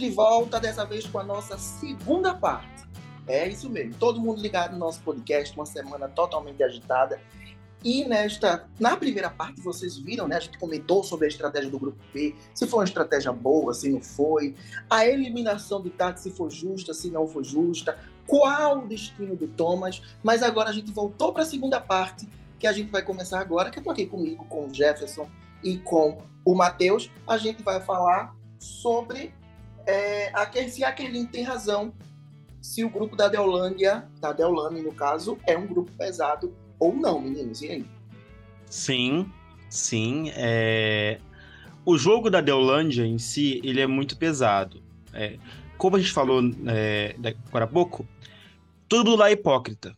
De volta, dessa vez com a nossa segunda parte. É isso mesmo, todo mundo ligado no nosso podcast, uma semana totalmente agitada. E nesta, na primeira parte, vocês viram, né? A gente comentou sobre a estratégia do grupo B, se foi uma estratégia boa, se não foi, a eliminação do Tati, se foi justa, se não foi justa, qual o destino do Thomas. Mas agora a gente voltou para a segunda parte, que a gente vai começar agora, que eu tô aqui comigo, com o Jefferson e com o Matheus. A gente vai falar sobre é, a, se a Kerlin tem razão, se o grupo da Deolândia, da Deolane no caso, é um grupo pesado ou não, meninos. E aí? Sim, sim. É... O jogo da Deolândia em si, ele é muito pesado. É... Como a gente falou é, agora há pouco, mundo lá é hipócrita.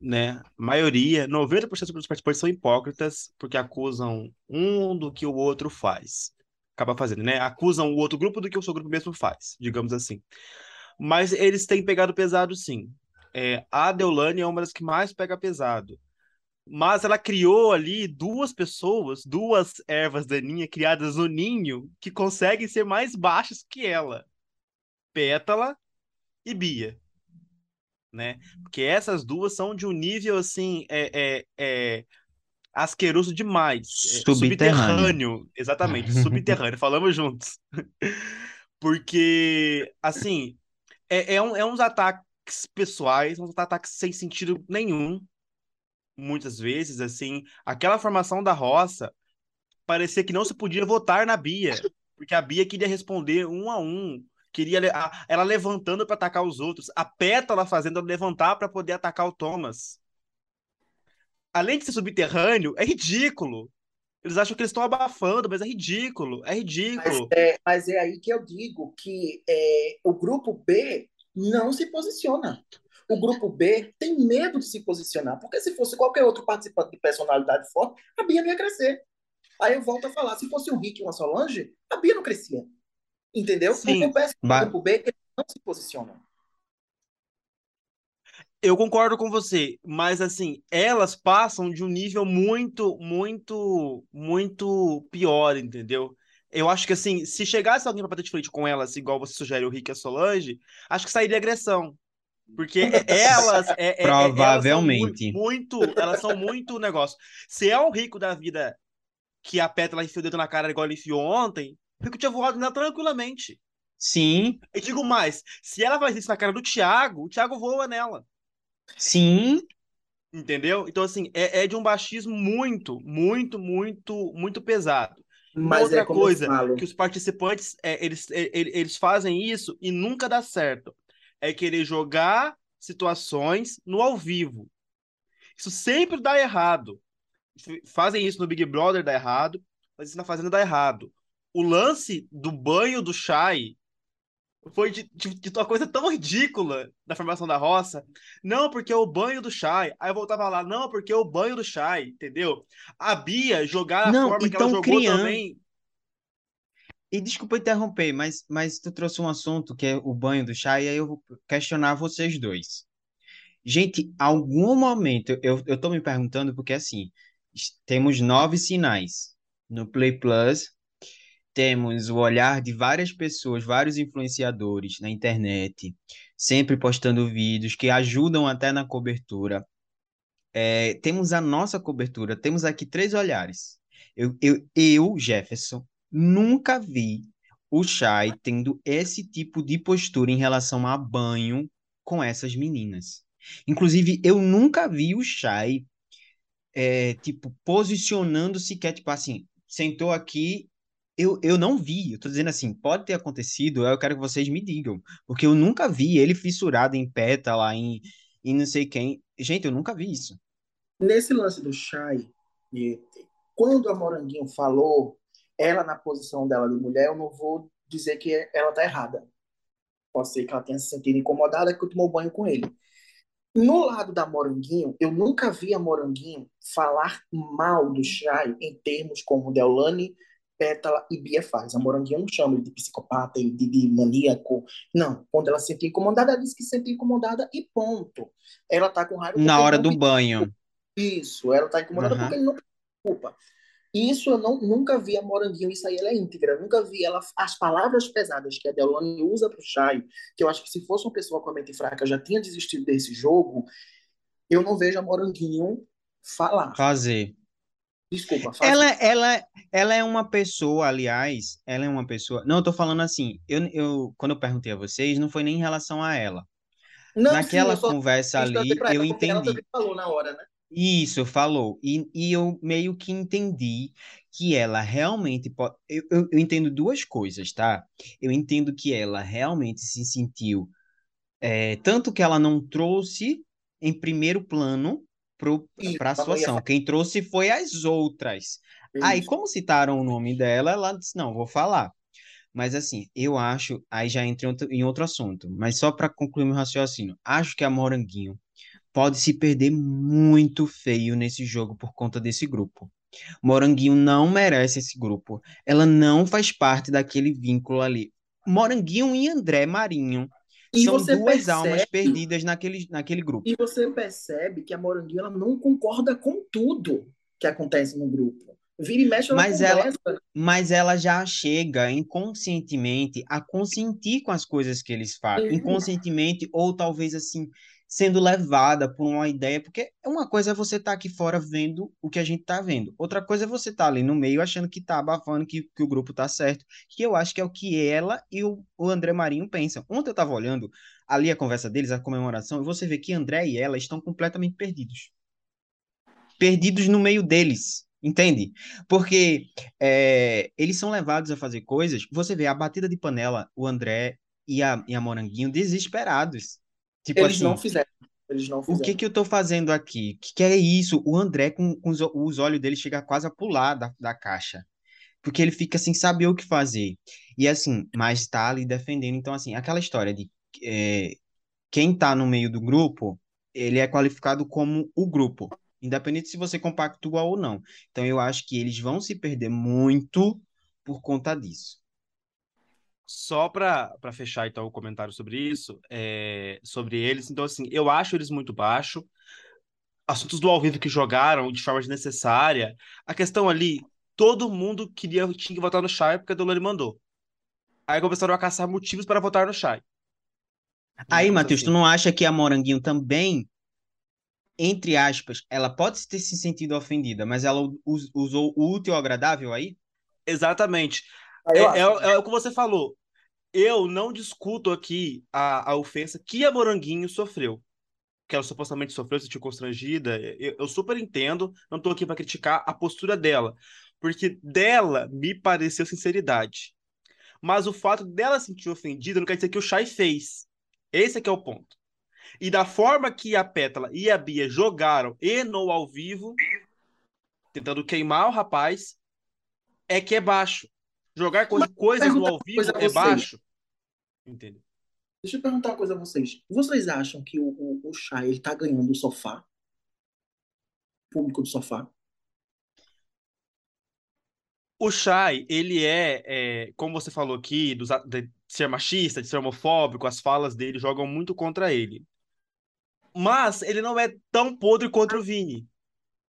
Né? A maioria, 90% dos participantes são hipócritas porque acusam um do que o outro faz. Acaba fazendo, né? Acusam o outro grupo do que o seu grupo mesmo faz, digamos assim. Mas eles têm pegado pesado, sim. É, a Deolane é uma das que mais pega pesado mas ela criou ali duas pessoas, duas ervas daninhas criadas no ninho, que conseguem ser mais baixas que ela. Pétala e Bia. Né? Porque essas duas são de um nível assim, é, é, é asqueroso demais. É, subterrâneo. subterrâneo. Exatamente, subterrâneo. Falamos juntos. Porque, assim, é, é, um, é uns ataques pessoais, uns ataques sem sentido nenhum muitas vezes, assim, aquela formação da roça parecia que não se podia votar na Bia, porque a Bia queria responder um a um, queria ela levantando para atacar os outros, a Pétala fazendo levantar para poder atacar o Thomas. Além de ser subterrâneo, é ridículo. Eles acham que eles estão abafando, mas é ridículo, é ridículo. Mas é, mas é aí que eu digo que é, o grupo B não se posiciona. O grupo B tem medo de se posicionar, porque se fosse qualquer outro participante de personalidade forte, a Bia não ia crescer. Aí eu volto a falar, se fosse um Rick e uma Solange, a Bia não crescia. Entendeu? Sim. O grupo B eles não se posicionam. Eu concordo com você, mas assim, elas passam de um nível muito, muito, muito pior, entendeu? Eu acho que assim, se chegasse alguém para bater de frente com elas, igual você sugere o Rick e a Solange, acho que sairia agressão. Porque elas. É, é, Provavelmente. Elas muito, muito, Elas são muito negócio. Se é um rico da vida que a Pétala enfiou o dedo na cara igual ele enfiou ontem, o rico tinha voado nela tranquilamente. Sim. E digo mais: se ela faz isso na cara do Thiago, o Thiago voa nela. Sim. Entendeu? Então, assim, é, é de um baixismo muito, muito, muito, muito pesado. Mas outra é coisa, que os participantes, é, eles, é, eles fazem isso e nunca dá certo é querer jogar situações no ao vivo. Isso sempre dá errado. Fazem isso no Big Brother, dá errado. Mas isso na Fazenda dá errado. O lance do banho do Shai foi de, de, de, uma coisa tão ridícula da formação da roça. Não, porque é o banho do Shai. Aí eu voltava lá, não, porque é o banho do Shai, entendeu? A Bia jogar a não, forma que ela jogou criando... também e desculpa interromper, mas, mas tu trouxe um assunto que é o banho do chá, e aí eu vou questionar vocês dois. Gente, algum momento, eu, eu tô me perguntando, porque assim, temos nove sinais no Play Plus, temos o olhar de várias pessoas, vários influenciadores na internet, sempre postando vídeos que ajudam até na cobertura. É, temos a nossa cobertura, temos aqui três olhares. Eu, eu, eu Jefferson, Nunca vi o Shai tendo esse tipo de postura em relação a banho com essas meninas. Inclusive, eu nunca vi o Shai, é, tipo, posicionando sequer, tipo assim, sentou aqui, eu, eu não vi. Eu tô dizendo assim, pode ter acontecido, eu quero que vocês me digam. Porque eu nunca vi ele fissurado em pétala, em, em não sei quem. Gente, eu nunca vi isso. Nesse lance do Shai, quando a Moranguinho falou ela na posição dela de mulher, eu não vou dizer que ela está errada. Pode ser que ela tenha se sentido incomodada que eu tomou banho com ele. No lado da Moranguinho, eu nunca vi a Moranguinho falar mal do Chay em termos como Deolane, Pétala e Bia faz. A Moranguinho não chama ele de psicopata, de, de maníaco. Não. Quando ela se sentiu incomodada, ela disse que se sentiu incomodada e ponto. Ela tá com raiva. Na hora do banho. Isso. Ela tá incomodada uhum. porque ele não preocupa. Isso eu não, nunca vi a Moranguinho, isso aí ela é íntegra. Eu nunca vi ela, as palavras pesadas que a Deolane usa pro Chay, que eu acho que se fosse uma pessoa com a mente fraca já tinha desistido desse jogo, eu não vejo a Moranguinho falar. Fazer. Desculpa, fazer. Ela, ela, ela é uma pessoa, aliás, ela é uma pessoa. Não, eu tô falando assim, eu, eu, quando eu perguntei a vocês, não foi nem em relação a ela. Não, Naquela sim, conversa ali, eu entendi. também falou na hora, né? Isso, falou. E, e eu meio que entendi que ela realmente pode. Eu, eu, eu entendo duas coisas, tá? Eu entendo que ela realmente se sentiu. é, tanto que ela não trouxe em primeiro plano para a ia situação. Quem trouxe foi as outras. falar Aí, isso. como citaram o nome dela, ela disse: não, vou falar. Mas assim, eu acho. Aí já entra em outro, em outro assunto. Mas só para concluir meu raciocínio, acho que a Moranguinho pode se perder muito feio nesse jogo por conta desse grupo. Moranguinho não merece esse grupo. Ela não faz parte daquele vínculo ali. Moranguinho e André Marinho E são você duas almas percebe, perdidas naquele, naquele grupo. e você percebe que a Moranguinho ela não concorda com tudo que acontece no grupo. Vira e mexe, ela Mas ela, mas ela já chega inconscientemente a consentir com as coisas que eles fazem, Sim. inconscientemente ou talvez assim sendo levada por uma ideia, porque uma coisa é você estar aqui fora vendo o que a gente está vendo, outra coisa é você estar ali no meio achando que está abafando, que, que o grupo está certo, que eu acho que é o que ela e o, o André Marinho pensam. Ontem eu estava olhando ali a conversa deles, a comemoração, e você vê que André e ela estão completamente perdidos perdidos no meio deles, entende? Porque é, eles são levados a fazer coisas. Você vê a batida de panela, o André e a, e a Moranguinho desesperados. Tipo Eles assim, não fizeram. Eles não o que fizeram. que eu tô fazendo aqui? O que, que é isso? O André, com, com os, os olhos dele, chega quase a pular da, da caixa. Porque ele fica sem saber o que fazer. E assim, mas tá ali defendendo. Então, assim, aquela história de é, quem tá no meio do grupo, ele é qualificado como o grupo, independente se você compactua ou não. Então, eu acho que eles vão se perder muito por conta disso. Só para para fechar então o comentário sobre isso, é, sobre eles, então assim, eu acho eles muito baixo. Assuntos do ao vivo que jogaram de forma desnecessária. A questão ali, todo mundo queria tinha que votar no Shai porque a Dolores mandou. Aí começaram a caçar motivos para votar no Shai. Aí, Matheus, tu assim. não acha que a Moranguinho também, entre aspas, ela pode ter se sentido ofendida, mas ela us- usou o útil ao agradável aí? Exatamente. Ah, É, é, é o que você falou. Eu não discuto aqui a, a ofensa que a Moranguinho sofreu. Que ela supostamente sofreu, se sentiu constrangida. Eu, eu super entendo, não tô aqui para criticar a postura dela. Porque dela me pareceu sinceridade. Mas o fato dela se sentir ofendida não quer dizer que o Shai fez. Esse é que é o ponto. E da forma que a Pétala e a Bia jogaram e no ao vivo, tentando queimar o rapaz, é que é baixo. Jogar co- coisas no perguntar ao vivo é baixo. Entendeu? Deixa eu perguntar uma coisa a vocês. Vocês acham que o, o, o Chay, ele tá ganhando o sofá? Público do sofá? O Shai, ele é, é, como você falou aqui, dos de ser machista, de ser homofóbico, as falas dele jogam muito contra ele. Mas ele não é tão podre contra o Vini.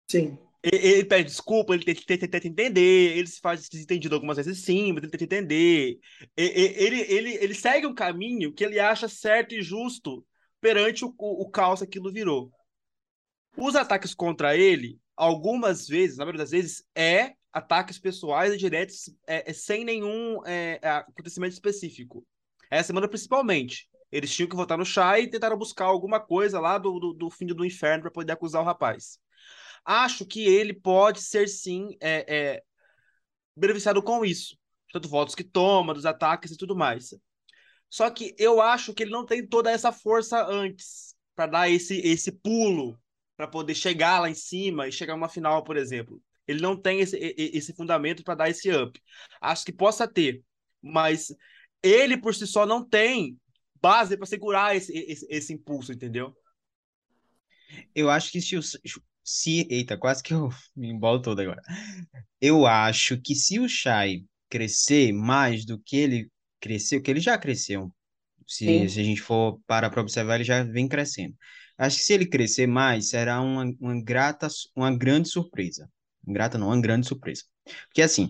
Sim. Ele pede desculpa, ele tenta, tenta- entender, ele se faz desentendido algumas vezes sim, mas ele tenta entender. Ele, ele, ele segue um caminho que ele acha certo e justo perante o, o, o caos que aquilo virou. Os ataques contra ele, algumas vezes, na maioria das vezes, é ataques pessoais e diretos é, é sem nenhum é, é, acontecimento específico. Essa semana, principalmente. Eles tinham que votar no chá e tentaram buscar alguma coisa lá do, do, do fim do inferno para poder acusar o rapaz. Acho que ele pode ser, sim, é, é, beneficiado com isso. Tanto votos que toma, dos ataques e tudo mais. Só que eu acho que ele não tem toda essa força antes para dar esse, esse pulo para poder chegar lá em cima e chegar numa final, por exemplo. Ele não tem esse, esse fundamento para dar esse up. Acho que possa ter, mas ele por si só não tem base para segurar esse, esse, esse, impulso, entendeu? Eu acho que se o. Se, eita, quase que eu me embolo todo agora. Eu acho que se o Shai crescer mais do que ele cresceu, que ele já cresceu, se, se a gente for parar para observar, ele já vem crescendo. Acho que se ele crescer mais, será uma, uma grata, uma grande surpresa. Grata não, uma grande surpresa. Porque assim,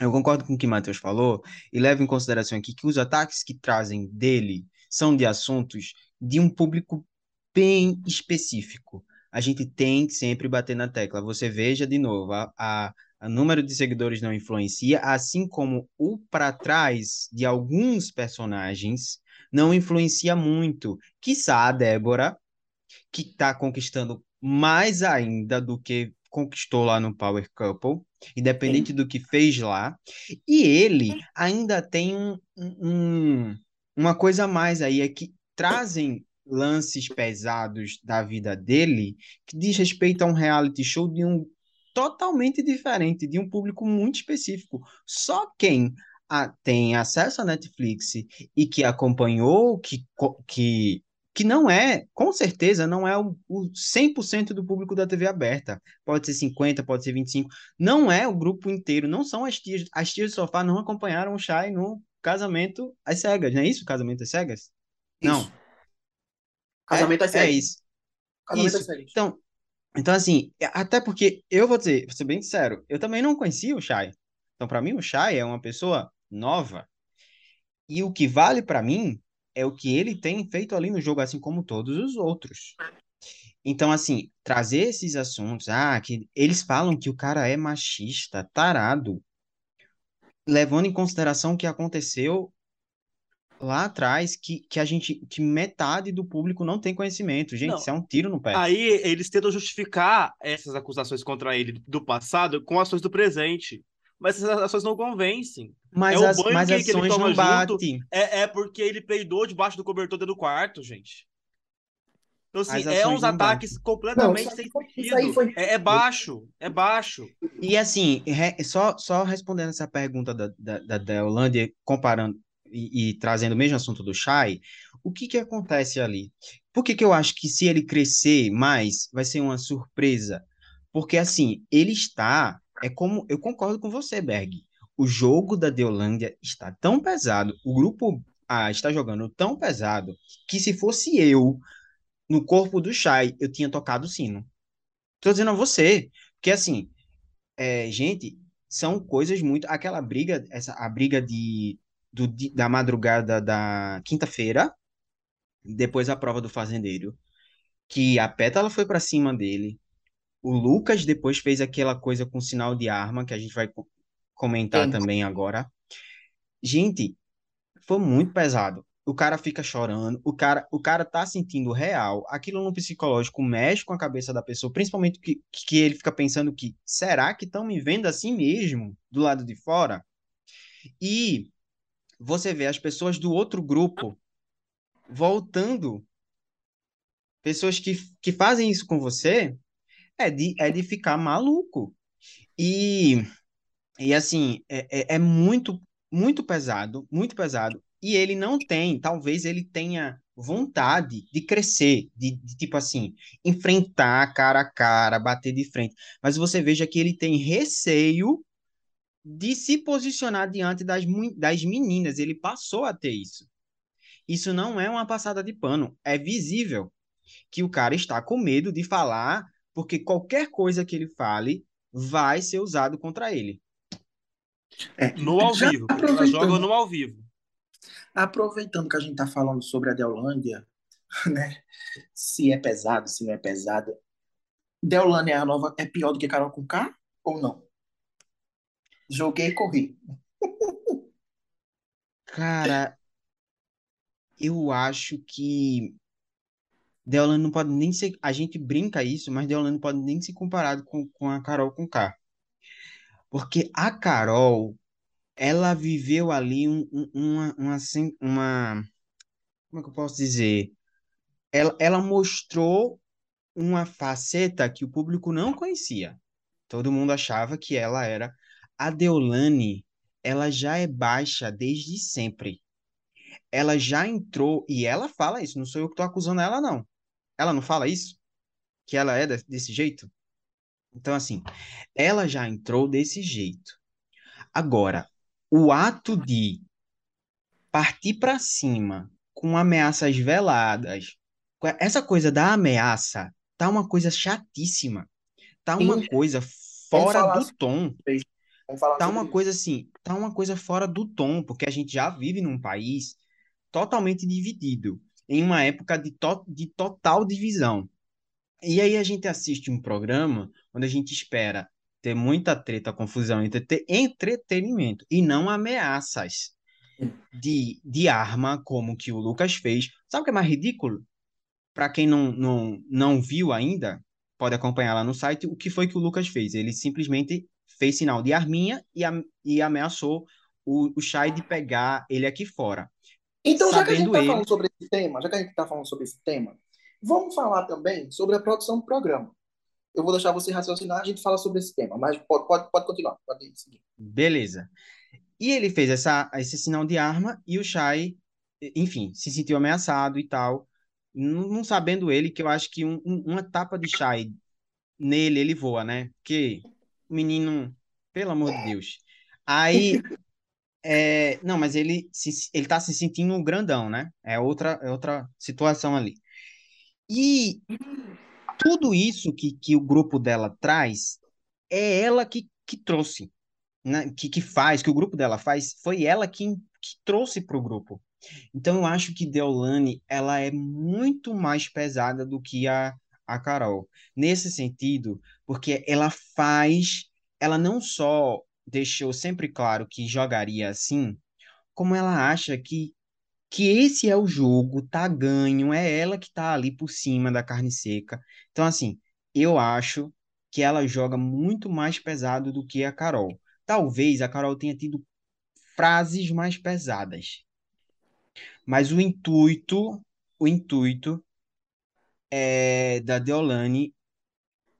eu concordo com o que o Matheus falou e levo em consideração aqui que os ataques que trazem dele são de assuntos de um público bem específico. A gente tem que sempre bater na tecla. Você veja de novo, a, a, a número de seguidores não influencia, assim como o para trás de alguns personagens não influencia muito. Quiçá a Débora, que está conquistando mais ainda do que conquistou lá no Power Couple, independente do que fez lá. E ele ainda tem um, um, uma coisa a mais aí, é que trazem lances pesados da vida dele que diz respeito a um reality show de um totalmente diferente, de um público muito específico. Só quem a, tem acesso à Netflix e que acompanhou, que, que que não é, com certeza, não é o, o 100% do público da TV aberta. Pode ser 50, pode ser 25. Não é o grupo inteiro, não são as tias. As tias do sofá não acompanharam o Shai no casamento às cegas, não é isso? Casamento às cegas? Isso. Não. Casamento às é, cegas. É isso. Casamento isso. às cegas. Então, então, assim, até porque eu vou dizer, vou ser bem sincero, eu também não conhecia o Shai. Então, para mim, o Shai é uma pessoa nova. E o que vale para mim é o que ele tem feito ali no jogo, assim como todos os outros. Então, assim, trazer esses assuntos, ah, que eles falam que o cara é machista, tarado, levando em consideração o que aconteceu lá atrás, que, que a gente, que metade do público não tem conhecimento. Gente, não. isso é um tiro no pé. Aí eles tentam justificar essas acusações contra ele do passado com ações do presente mas essas ações não convencem. Mas é as, mas que, que ele toma junto, é, é, porque ele peidou debaixo do cobertor dentro do quarto, gente. Então, assim, é uns ataques batem. completamente não, sem sentido. Foi... É, é, baixo, é baixo. E assim, só, só respondendo essa pergunta da, da, da Holândia, comparando e, trazendo o mesmo assunto do Shai, o que que acontece ali? Por que que eu acho que se ele crescer mais, vai ser uma surpresa? Porque, assim, ele está é como eu concordo com você, Berg. O jogo da Deolândia está tão pesado, o grupo A está jogando tão pesado, que se fosse eu no corpo do Shai, eu tinha tocado o sino. Tô dizendo a você, porque assim, é, gente, são coisas muito. Aquela briga, essa a briga de, do, da madrugada da quinta-feira, depois a prova do fazendeiro, que a pétala foi para cima dele, o Lucas depois fez aquela coisa com sinal de arma, que a gente vai comentar Sim. também agora. Gente, foi muito pesado. O cara fica chorando, o cara, o cara tá sentindo real. Aquilo no psicológico mexe com a cabeça da pessoa, principalmente que, que ele fica pensando que será que estão me vendo assim mesmo, do lado de fora? E você vê as pessoas do outro grupo voltando, pessoas que, que fazem isso com você, é de, é de ficar maluco. E, e assim, é, é, é muito, muito pesado, muito pesado. E ele não tem, talvez ele tenha vontade de crescer, de, de, tipo assim, enfrentar cara a cara, bater de frente. Mas você veja que ele tem receio de se posicionar diante das, das meninas. Ele passou a ter isso. Isso não é uma passada de pano, é visível que o cara está com medo de falar porque qualquer coisa que ele fale vai ser usado contra ele. É, no ao vivo, ela joga no ao vivo. Aproveitando que a gente está falando sobre a Deolândia, né? Se é pesado, se não é pesado. Deolândia é a nova, é pior do que Carol com K ou não? Joguei e corri. Cara, eu acho que Deolane não pode nem ser. A gente brinca isso, mas Deolane não pode nem ser comparado com, com a Carol com K. Porque a Carol, ela viveu ali um, um, uma, uma, uma. Como é que eu posso dizer? Ela, ela mostrou uma faceta que o público não conhecia. Todo mundo achava que ela era. A Deolane, ela já é baixa desde sempre. Ela já entrou, e ela fala isso, não sou eu que estou acusando ela, não. Ela não fala isso? Que ela é desse jeito? Então, assim, ela já entrou desse jeito. Agora, o ato de partir para cima com ameaças veladas, essa coisa da ameaça tá uma coisa chatíssima. Tá uma Sim. coisa fora do tom. Vamos falar tá uma isso. coisa assim, tá uma coisa fora do tom, porque a gente já vive num país totalmente dividido, em uma época de, to de total divisão. E aí a gente assiste um programa onde a gente espera ter muita treta, confusão, entrete entretenimento e não ameaças de, de arma como que o Lucas fez. Sabe o que é mais ridículo? Para quem não, não, não viu ainda, pode acompanhar lá no site o que foi que o Lucas fez. Ele simplesmente fez sinal de arminha e, a, e ameaçou o, o Shai de pegar ele aqui fora. Então, já que a gente Sabendo está ele- falando sobre esse tema, já que a gente está falando sobre esse tema, vamos falar também sobre a produção do programa. Eu vou deixar você raciocinar, a gente fala sobre esse tema, mas pode, pode, pode continuar, pode seguir. Beleza. E ele fez essa, esse sinal de arma e o Shai, enfim, se sentiu ameaçado e tal. Não, não sabendo ele que eu acho que um- um- uma tapa de Shai nele, ele voa, né? Porque menino, pelo amor de Deus. Aí, é, não, mas ele, se, ele tá se sentindo grandão, né? É outra, é outra situação ali. E tudo isso que, que o grupo dela traz é ela que, que trouxe né, que, que faz, que o grupo dela faz, foi ela que, que trouxe para o grupo. Então eu acho que Deolane, ela é muito mais pesada do que a, a Carol. Nesse sentido, porque ela faz, ela não só deixou sempre claro que jogaria assim, como ela acha que que esse é o jogo, tá ganho, é ela que tá ali por cima da carne seca. Então, assim, eu acho que ela joga muito mais pesado do que a Carol. Talvez a Carol tenha tido frases mais pesadas. Mas o intuito, o intuito é, da Deolane,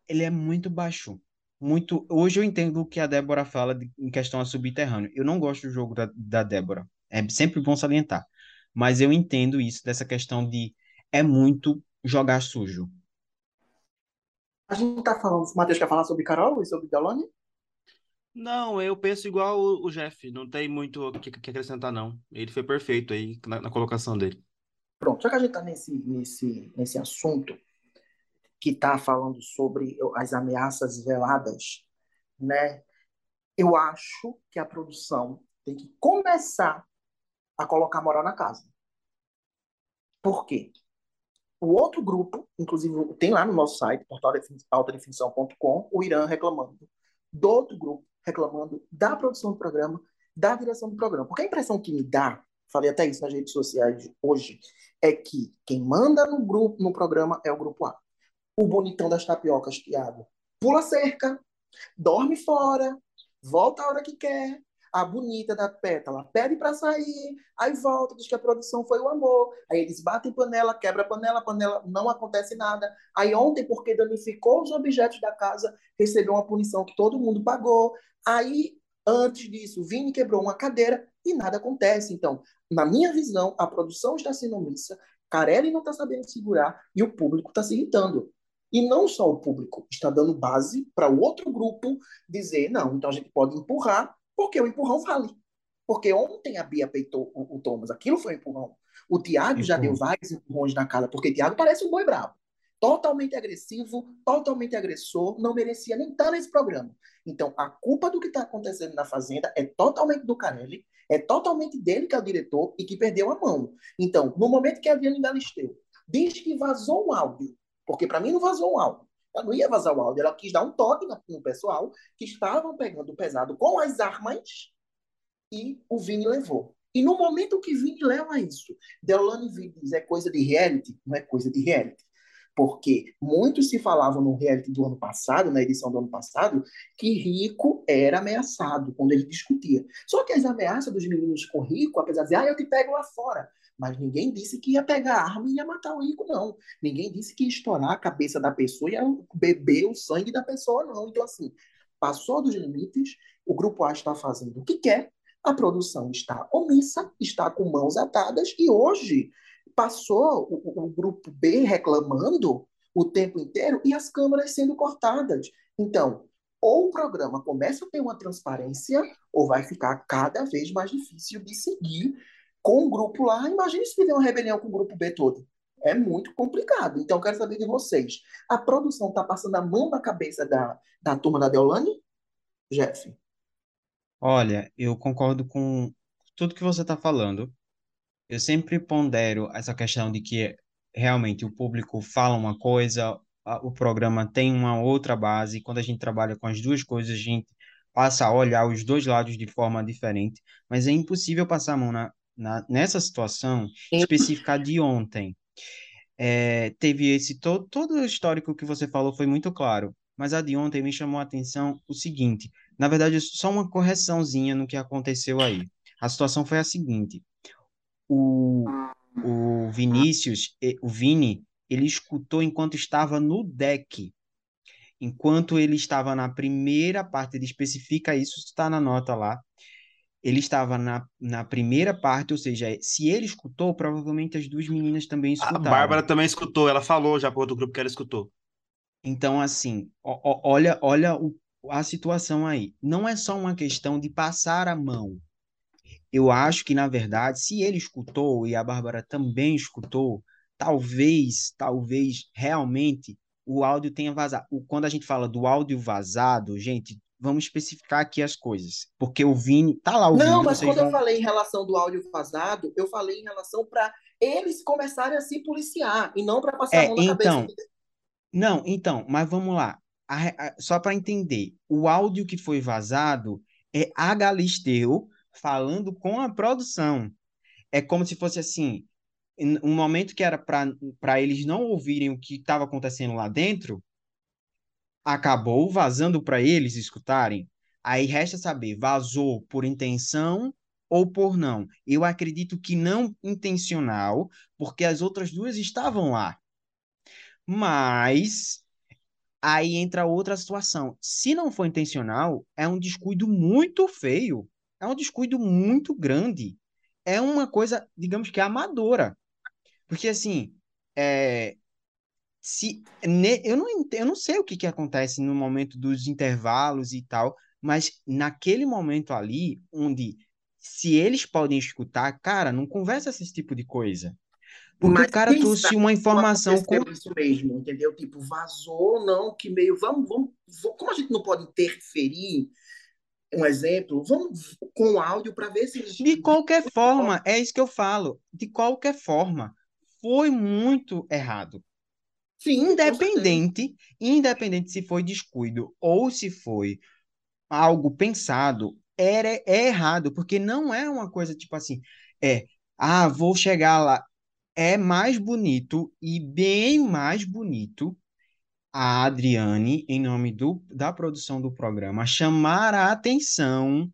ele é muito baixo. Muito, hoje eu entendo o que a Débora fala de, em questão a subterrâneo. Eu não gosto do jogo da, da Débora. É sempre bom salientar. Mas eu entendo isso, dessa questão de é muito jogar sujo. A gente tá falando, o Matheus quer falar sobre Carol e sobre Delane? Não, eu penso igual o, o Jeff, não tem muito o que, que acrescentar, não. Ele foi perfeito aí na, na colocação dele. Pronto, já que a gente tá nesse, nesse, nesse assunto que tá falando sobre as ameaças veladas, né? Eu acho que a produção tem que começar a colocar moral na casa. Por quê? O outro grupo, inclusive tem lá no nosso site, portaldefinição.com, o Irã reclamando do outro grupo, reclamando da produção do programa, da direção do programa. Porque a impressão que me dá, falei até isso nas redes sociais hoje, é que quem manda no grupo, no programa é o grupo A. O bonitão das tapiocas, Thiago, pula cerca, dorme fora, volta a hora que quer, a bonita da pétala pede para sair, aí volta, diz que a produção foi o amor. Aí eles batem panela, quebra panela, panela, não acontece nada. Aí ontem, porque danificou os objetos da casa, recebeu uma punição que todo mundo pagou. Aí, antes disso, Vini quebrou uma cadeira e nada acontece. Então, na minha visão, a produção está sendo omissa, Carelli não está sabendo segurar e o público está se irritando. E não só o público, está dando base para o outro grupo dizer, não, então a gente pode empurrar, porque o empurrão vale. Porque ontem a Bia peitou o, o Thomas, aquilo foi um empurrão. O Thiago já deu vários empurrões na cara, porque o Thiago parece um boi bravo. Totalmente agressivo, totalmente agressor, não merecia nem estar nesse programa. Então, a culpa do que está acontecendo na Fazenda é totalmente do Carelli, é totalmente dele que é o diretor e que perdeu a mão. Então, no momento que a Viane Galisteu diz que vazou um áudio, porque para mim não vazou um áudio, ela não ia vazar o áudio, ela quis dar um toque no pessoal que estavam pegando pesado com as armas e o Vini levou. E no momento que Vini leva isso, Deolane Vini diz é coisa de reality, não é coisa de reality. Porque muitos se falavam no reality do ano passado, na edição do ano passado, que Rico era ameaçado quando ele discutia. Só que as ameaças dos meninos com Rico, apesar de dizer, ah, eu te pego lá fora, mas ninguém disse que ia pegar a arma e ia matar o Rico, não. Ninguém disse que ia estourar a cabeça da pessoa e ia beber o sangue da pessoa, não. Então, assim, passou dos limites, o grupo A está fazendo o que quer, a produção está omissa, está com mãos atadas, e hoje passou o, o grupo B reclamando o tempo inteiro e as câmeras sendo cortadas. Então, ou o programa começa a ter uma transparência, ou vai ficar cada vez mais difícil de seguir com o grupo lá. Imagine se tiver uma rebelião com o grupo B todo. É muito complicado. Então, quero saber de vocês. A produção está passando a mão na cabeça da, da turma da Deolane? Jeff? Olha, eu concordo com tudo que você está falando. Eu sempre pondero essa questão de que realmente o público fala uma coisa, o programa tem uma outra base. Quando a gente trabalha com as duas coisas, a gente passa a olhar os dois lados de forma diferente. Mas é impossível passar a mão na, na- nessa situação específica de ontem. É, teve esse todo, todo o histórico que você falou foi muito claro, mas a de ontem me chamou a atenção o seguinte, na verdade, só uma correçãozinha no que aconteceu aí. A situação foi a seguinte, o, o Vinícius, o Vini, ele escutou enquanto estava no deck, enquanto ele estava na primeira parte, ele especifica isso, está na nota lá, ele estava na, na primeira parte, ou seja, se ele escutou, provavelmente as duas meninas também A escutaram. Bárbara também escutou, ela falou já para outro grupo que ela escutou. Então, assim, ó- ó- olha, olha o- a situação aí. Não é só uma questão de passar a mão. Eu acho que, na verdade, se ele escutou e a Bárbara também escutou, talvez, talvez realmente o áudio tenha vazado. Quando a gente fala do áudio vazado, gente, vamos especificar aqui as coisas. Porque o Vini, tá lá o Não, vídeo, mas quando eu vão. falei em relação do áudio vazado, eu falei em relação para eles começarem a se policiar e não para passar a É, mão na cabeça. então, Não, então, mas vamos lá. A a- só para entender, o áudio que foi vazado é a Galisteu falando com a produção. É como se fosse assim, um momento que era para para eles não ouvirem o que estava acontecendo lá dentro, acabou vazando para eles escutarem. Aí resta saber, vazou por intenção ou por não. Eu acredito que não intencional, porque as outras duas estavam lá. Mas Aí entra outra situação. Se não for intencional, é um descuido muito feio. É um descuido muito grande. É uma coisa, digamos que amadora. Porque assim, é, se ne- eu não, eu não sei o que que acontece no momento dos intervalos e tal, mas naquele momento ali, onde se eles podem escutar, cara, não conversa esse tipo de coisa. Porque o Mas cara quem trouxe uma informação com isso mesmo, entendeu? Tipo, vazou, não, que meio. Vamos, vamos, vamos- como a gente não pode interferir, um exemplo, vamos com o áudio para ver se. De qualquer forma, é isso que eu falo. De qualquer forma, foi muito errado. Sim. Independente, independente se foi descuido ou se foi algo pensado, era, é errado, porque não é uma coisa tipo assim, é, ah, vou chegar lá. É mais bonito e bem mais bonito a Adriane, em nome do, da produção do programa, chamar a atenção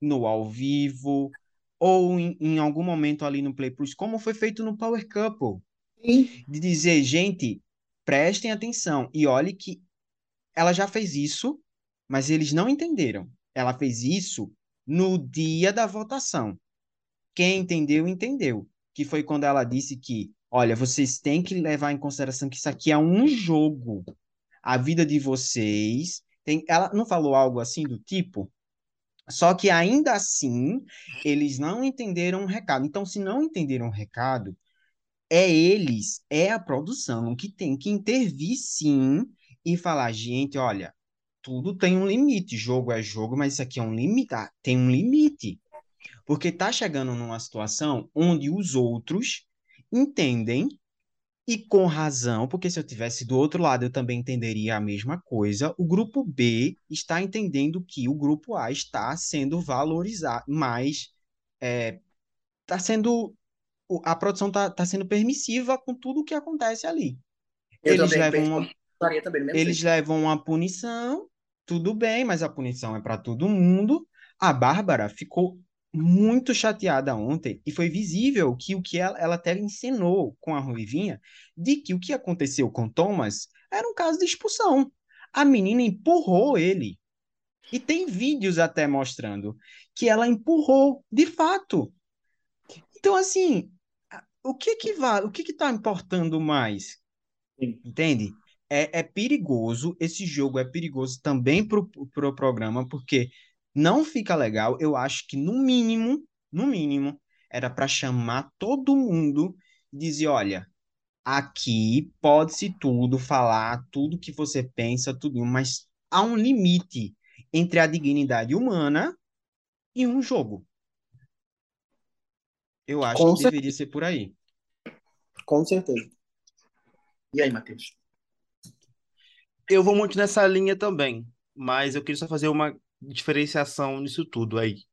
no ao vivo ou em, em algum momento ali no Play Plus, como foi feito no Power Couple, Sim. de dizer, gente, prestem atenção. E olhe que ela já fez isso, mas eles não entenderam. Ela fez isso no dia da votação. Quem entendeu, entendeu. Que foi quando ela disse que, olha, vocês têm que levar em consideração que isso aqui é um jogo. A vida de vocês tem. Ela não falou algo assim do tipo? Só que ainda assim, eles não entenderam o recado. Então, se não entenderam o recado, é eles, é a produção que tem que intervir sim e falar, gente, olha, tudo tem um limite. Jogo é jogo, mas isso aqui é um limite. Ah, tem um limite. Porque tá chegando numa situação onde os outros entendem e com razão, porque se eu tivesse do outro lado eu também entenderia a mesma coisa. O grupo B está entendendo que o grupo A está sendo valorizado, mas é, está sendo a produção está tá sendo permissiva com tudo o que acontece ali. Eu Eles levam uma, também eles jeito. levam uma punição, tudo bem, mas a punição é para todo mundo. A Bárbara ficou muito chateada ontem e foi visível que o que ela, ela até encenou com a Ruivinha de que o que aconteceu com Thomas era um caso de expulsão. A menina empurrou ele. E tem vídeos até mostrando que ela empurrou, de fato. Então, assim, o que que vai, o que que tá importando mais? Sim. Entende? É, é perigoso, esse jogo é perigoso também pro, pro programa, porque não fica legal. Eu acho que, no mínimo, no mínimo, era para chamar todo mundo e dizer, olha, aqui pode-se tudo, falar tudo que você pensa, tudo, mas há um limite entre a dignidade humana em um jogo. Eu acho Com que deveria ser por aí. Com certeza. E aí, Matheus? Eu vou muito nessa linha também, mas eu queria só fazer uma diferenciação nisso tudo aí.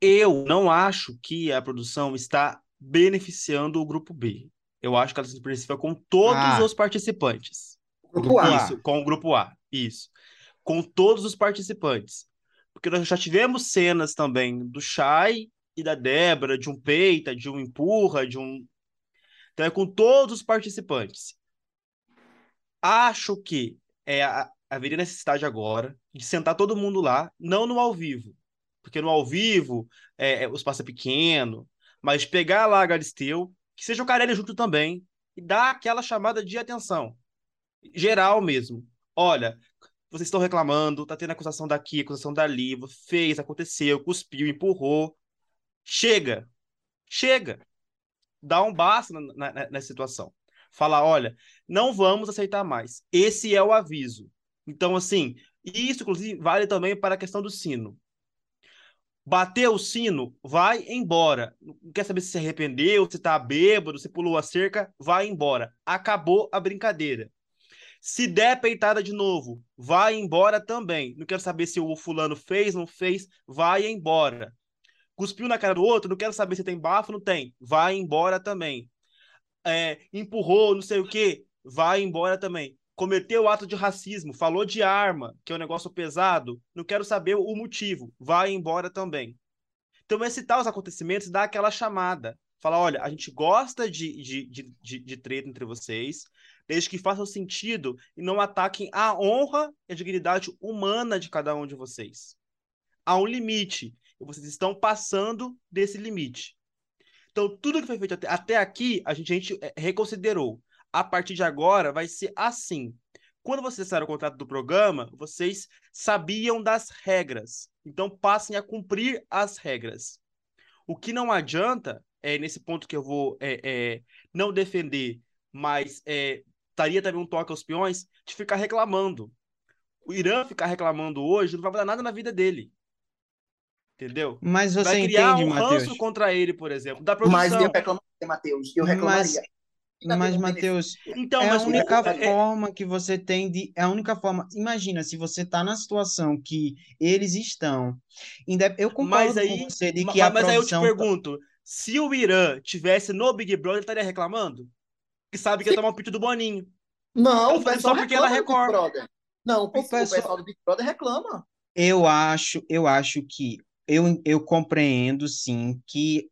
Eu não acho que a produção está beneficiando o grupo B. Eu acho que ela se beneficia com todos Ah. os participantes. Grupo A. Isso, com o grupo A. Isso. Com todos os participantes. Porque nós já tivemos cenas também do Shai e da Débora, de um peita, de um empurra, de um. Então é com todos os participantes. Acho que é, a- haveria necessidade agora de sentar todo mundo lá, não no ao vivo. Porque no ao vivo é, é, o espaço é pequeno, mas pegar lá a Galisteu, que seja o Carelli junto também, e dar aquela chamada de atenção geral mesmo. Olha, vocês estão reclamando, tá tendo acusação daqui, acusação dali, fez, aconteceu, cuspiu, empurrou. Chega, chega. Dá um basta na, na- nessa situação. Fala, olha, não vamos aceitar mais. Esse é o aviso. Então, assim, isso, inclusive, vale também para a questão do sino. Bateu o sino, vai embora. Não quer saber se se arrependeu, se tá bêbado, se pulou a cerca, vai embora. Acabou a brincadeira. Se der peitada de novo, vai embora também. Não quero saber se o fulano fez, não fez, vai embora. Cuspiu na cara do outro, não quero saber se tem bafo, não tem. Vai embora também. É, empurrou, não sei o que, vai embora também. Cometeu ato de racismo, falou de arma, que é um negócio pesado, não quero saber o motivo, vai embora também. Então é citar os acontecimentos, dar aquela chamada. Falar, olha, a gente gosta de, de, de, de, de treta entre vocês, desde que façam sentido e não ataquem a honra e a dignidade humana de cada um de vocês. Há um limite, e vocês estão passando desse limite. Então, tudo que foi feito até, até aqui, a gente, a gente é, reconsiderou. A partir de agora, vai ser assim. Quando vocês acertaram o contrato do programa, vocês sabiam das regras. Então, passem a cumprir as regras. O que não adianta, é nesse ponto que eu vou é, é, não defender, mas é, daria também um toque aos peões, de ficar reclamando. O Irã ficar reclamando hoje não vai mudar nada na vida dele. Entendeu? Mas você vai criar entende, um ranço contra ele, por exemplo, da Mas produção. eu reclamaria, Matheus. Eu Mas, reclamaria. Ainda mas Matheus, Então, é a mas o- única é- forma que você tem de. É a única forma. Imagina, se você está na situação que eles estão. Eu concordo Mas aí, com você de que a mas aí eu te produção. pergunto, se o Irã tivesse no Big Brother, ele estaria reclamando? Que sabe que ia tomar um pito do Boninho. Não, Ela o só porque ela. Brother. Não, o, O pessoal- do Big Brother reclama. Eu acho, eu acho que eu, eu compreendo sim que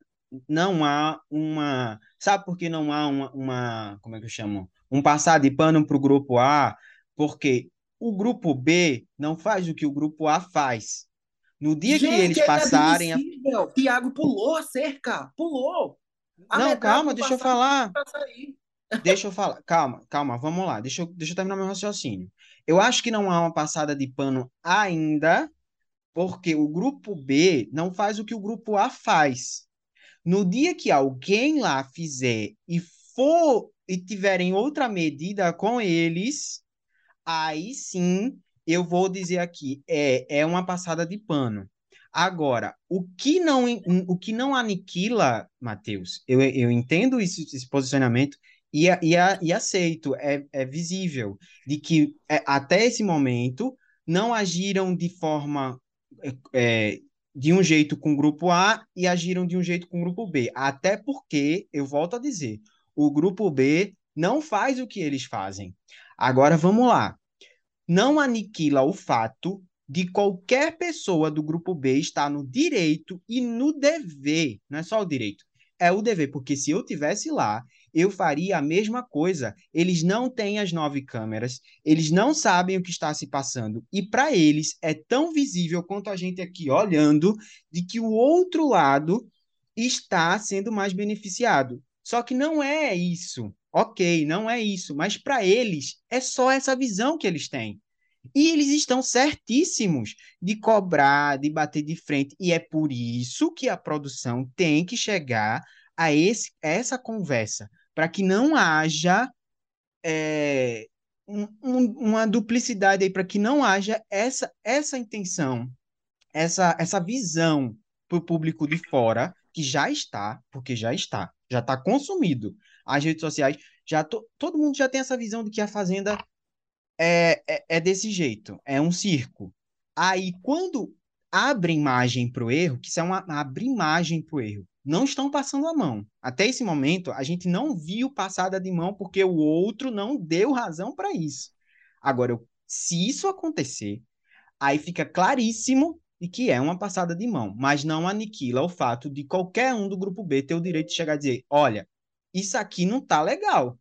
não há uma. Sabe por que não há uma, uma como é que eu chamo? Um passar de pano para o grupo A? Porque o grupo B não faz o que o grupo A faz. No dia que Gente, eles é passarem. a- inadmissível. Tiago pulou a cerca. Pulou. A Não, calma, deixa eu falar. Deixa eu falar. Calma, calma, vamos lá. Deixa eu, deixa eu terminar meu raciocínio. Eu acho que não há uma passada de pano ainda, porque o grupo B não faz o que o grupo A faz. No dia que alguém lá fizer e for e tiverem outra medida com eles, aí sim eu vou dizer aqui, é, é uma passada de pano. Agora, o que não, o que não aniquila, Matheus, eu, eu entendo isso, esse posicionamento e, e, e aceito, é, é visível, de que é, até esse momento não agiram de forma é, é, de um jeito com o grupo A e agiram de um jeito com o grupo B. Até porque, eu volto a dizer, o grupo B não faz o que eles fazem. Agora vamos lá. Não aniquila o fato de qualquer pessoa do grupo B estar no direito e no dever, não é só o direito, é o dever, porque se eu tivesse lá, eu faria a mesma coisa. Eles não têm as nove câmeras, eles não sabem o que está se passando, e para eles é tão visível quanto a gente aqui olhando de que o outro lado está sendo mais beneficiado. Só que não é isso. Ok, não é isso, mas para eles é só essa visão que eles têm. E eles estão certíssimos de cobrar, de bater de frente. E é por isso que a produção tem que chegar a, esse, essa conversa, para que não haja é, um- um- uma duplicidade aí, para que não haja essa, essa intenção essa, essa visão para o público de fora, que já está, porque já está, já está consumido as redes sociais, já to, todo mundo já tem essa visão de que a Fazenda é, é, é desse jeito, é um circo. Aí, quando abre imagem para o erro, que isso é uma abre imagem para o erro, não estão passando a mão. Até esse momento, a gente não viu passada de mão porque o outro não deu razão para isso. Agora, se isso acontecer, aí fica claríssimo de que é uma passada de mão, mas não aniquila o fato de qualquer um do grupo B ter o direito de chegar e dizer: olha, isso aqui não tá legal.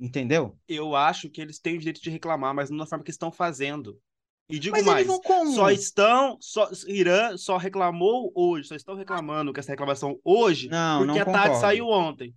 Entendeu? Eu acho que eles têm o direito de reclamar, mas não da forma que estão fazendo. E digo Mas mais, eles só estão, só, Irã só reclamou hoje, só estão reclamando com essa reclamação hoje, Não, porque não a Tati saiu ontem.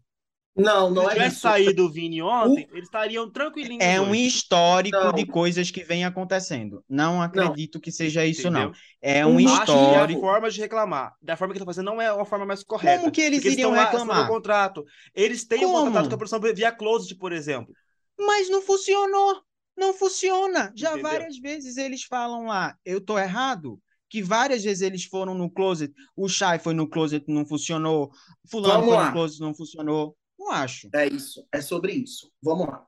Não, Se não é tivesse isso. saído o Vini ontem, eles estariam tranquilinhos É um hoje, histórico Não. de coisas que vem acontecendo. Não acredito que seja isso, não. entendeu? É O um Acho que a histórico. forma de reclamar, da forma que estão fazendo, não é a forma mais correta. Como que eles iriam estão lá reclamar? o contrato. Eles têm um Como? contrato com a produção via closet, por exemplo. Mas não funcionou. Não funciona. Já Entendeu? várias vezes eles falam lá, eu tô errado. Que várias vezes eles foram no closet, o Shai foi no closet, não funcionou. Fulano Vamos foi lá. no closet, não funcionou. Não acho. É isso, é sobre isso. Vamos lá.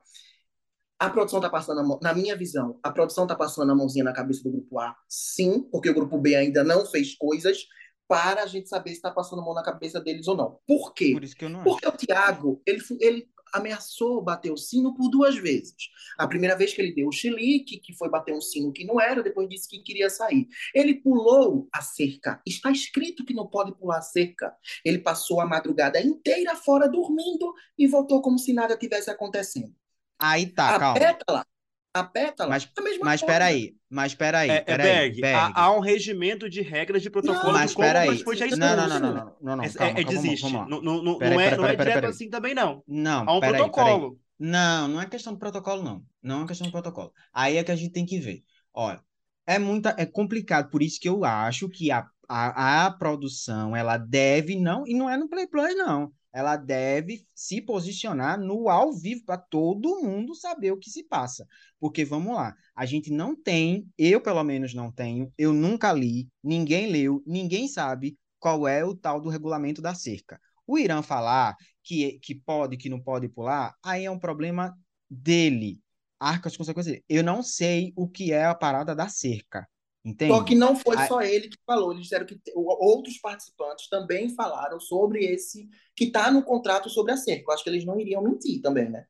A produção tá passando a mão, na minha visão, a produção tá passando a mãozinha na cabeça do grupo A, sim, porque o grupo B ainda não fez coisas para a gente saber se está passando a mão na cabeça deles ou não. Por quê? Por isso que eu não acho. Porque o Thiago, ele, ele ameaçou bater o sino por duas vezes. A primeira vez que ele deu o chilique, que foi bater um sino que não era, depois disse que queria sair. Ele pulou a cerca. Está escrito que não pode pular a cerca. Ele passou a madrugada inteira fora dormindo e voltou como se nada tivesse acontecendo. Aí tá, a calma. pétala, a pétala, Mas- a mesma Mas coisa. peraí, mas peraí, É, é peraí. Berg, Berg. Há, há um regimento de regras de protocolo Não, de Mas como peraí. participante é Não, não, não, não, não, não, não, É, calma, é, calma, desiste. vamos lá. Não, não, não, Peraí, não é, peraí, não é peraí, direto peraí. assim também, não. Não, Há um peraí, protocolo. Não, não é questão de protocolo, não. Não é questão de protocolo. Aí é que a gente tem que ver. Olha, é muita, é complicado, por isso que eu acho que a, a, a produção ela deve não, e não é no Play Plus, não. Ela deve se posicionar no ao vivo para todo mundo saber o que se passa. Porque vamos lá, a gente não tem, eu pelo menos não tenho, eu nunca li, ninguém leu, ninguém sabe qual é o tal do regulamento da cerca. O Irã falar que, que pode, que não pode pular, aí é um problema dele. Arca as consequências. Eu não sei o que é a parada da cerca. Entende? Só que não foi Aí- só ele que falou, eles disseram que outros participantes também falaram sobre esse que está no contrato sobre a cerca. Eu acho que eles não iriam mentir também, né?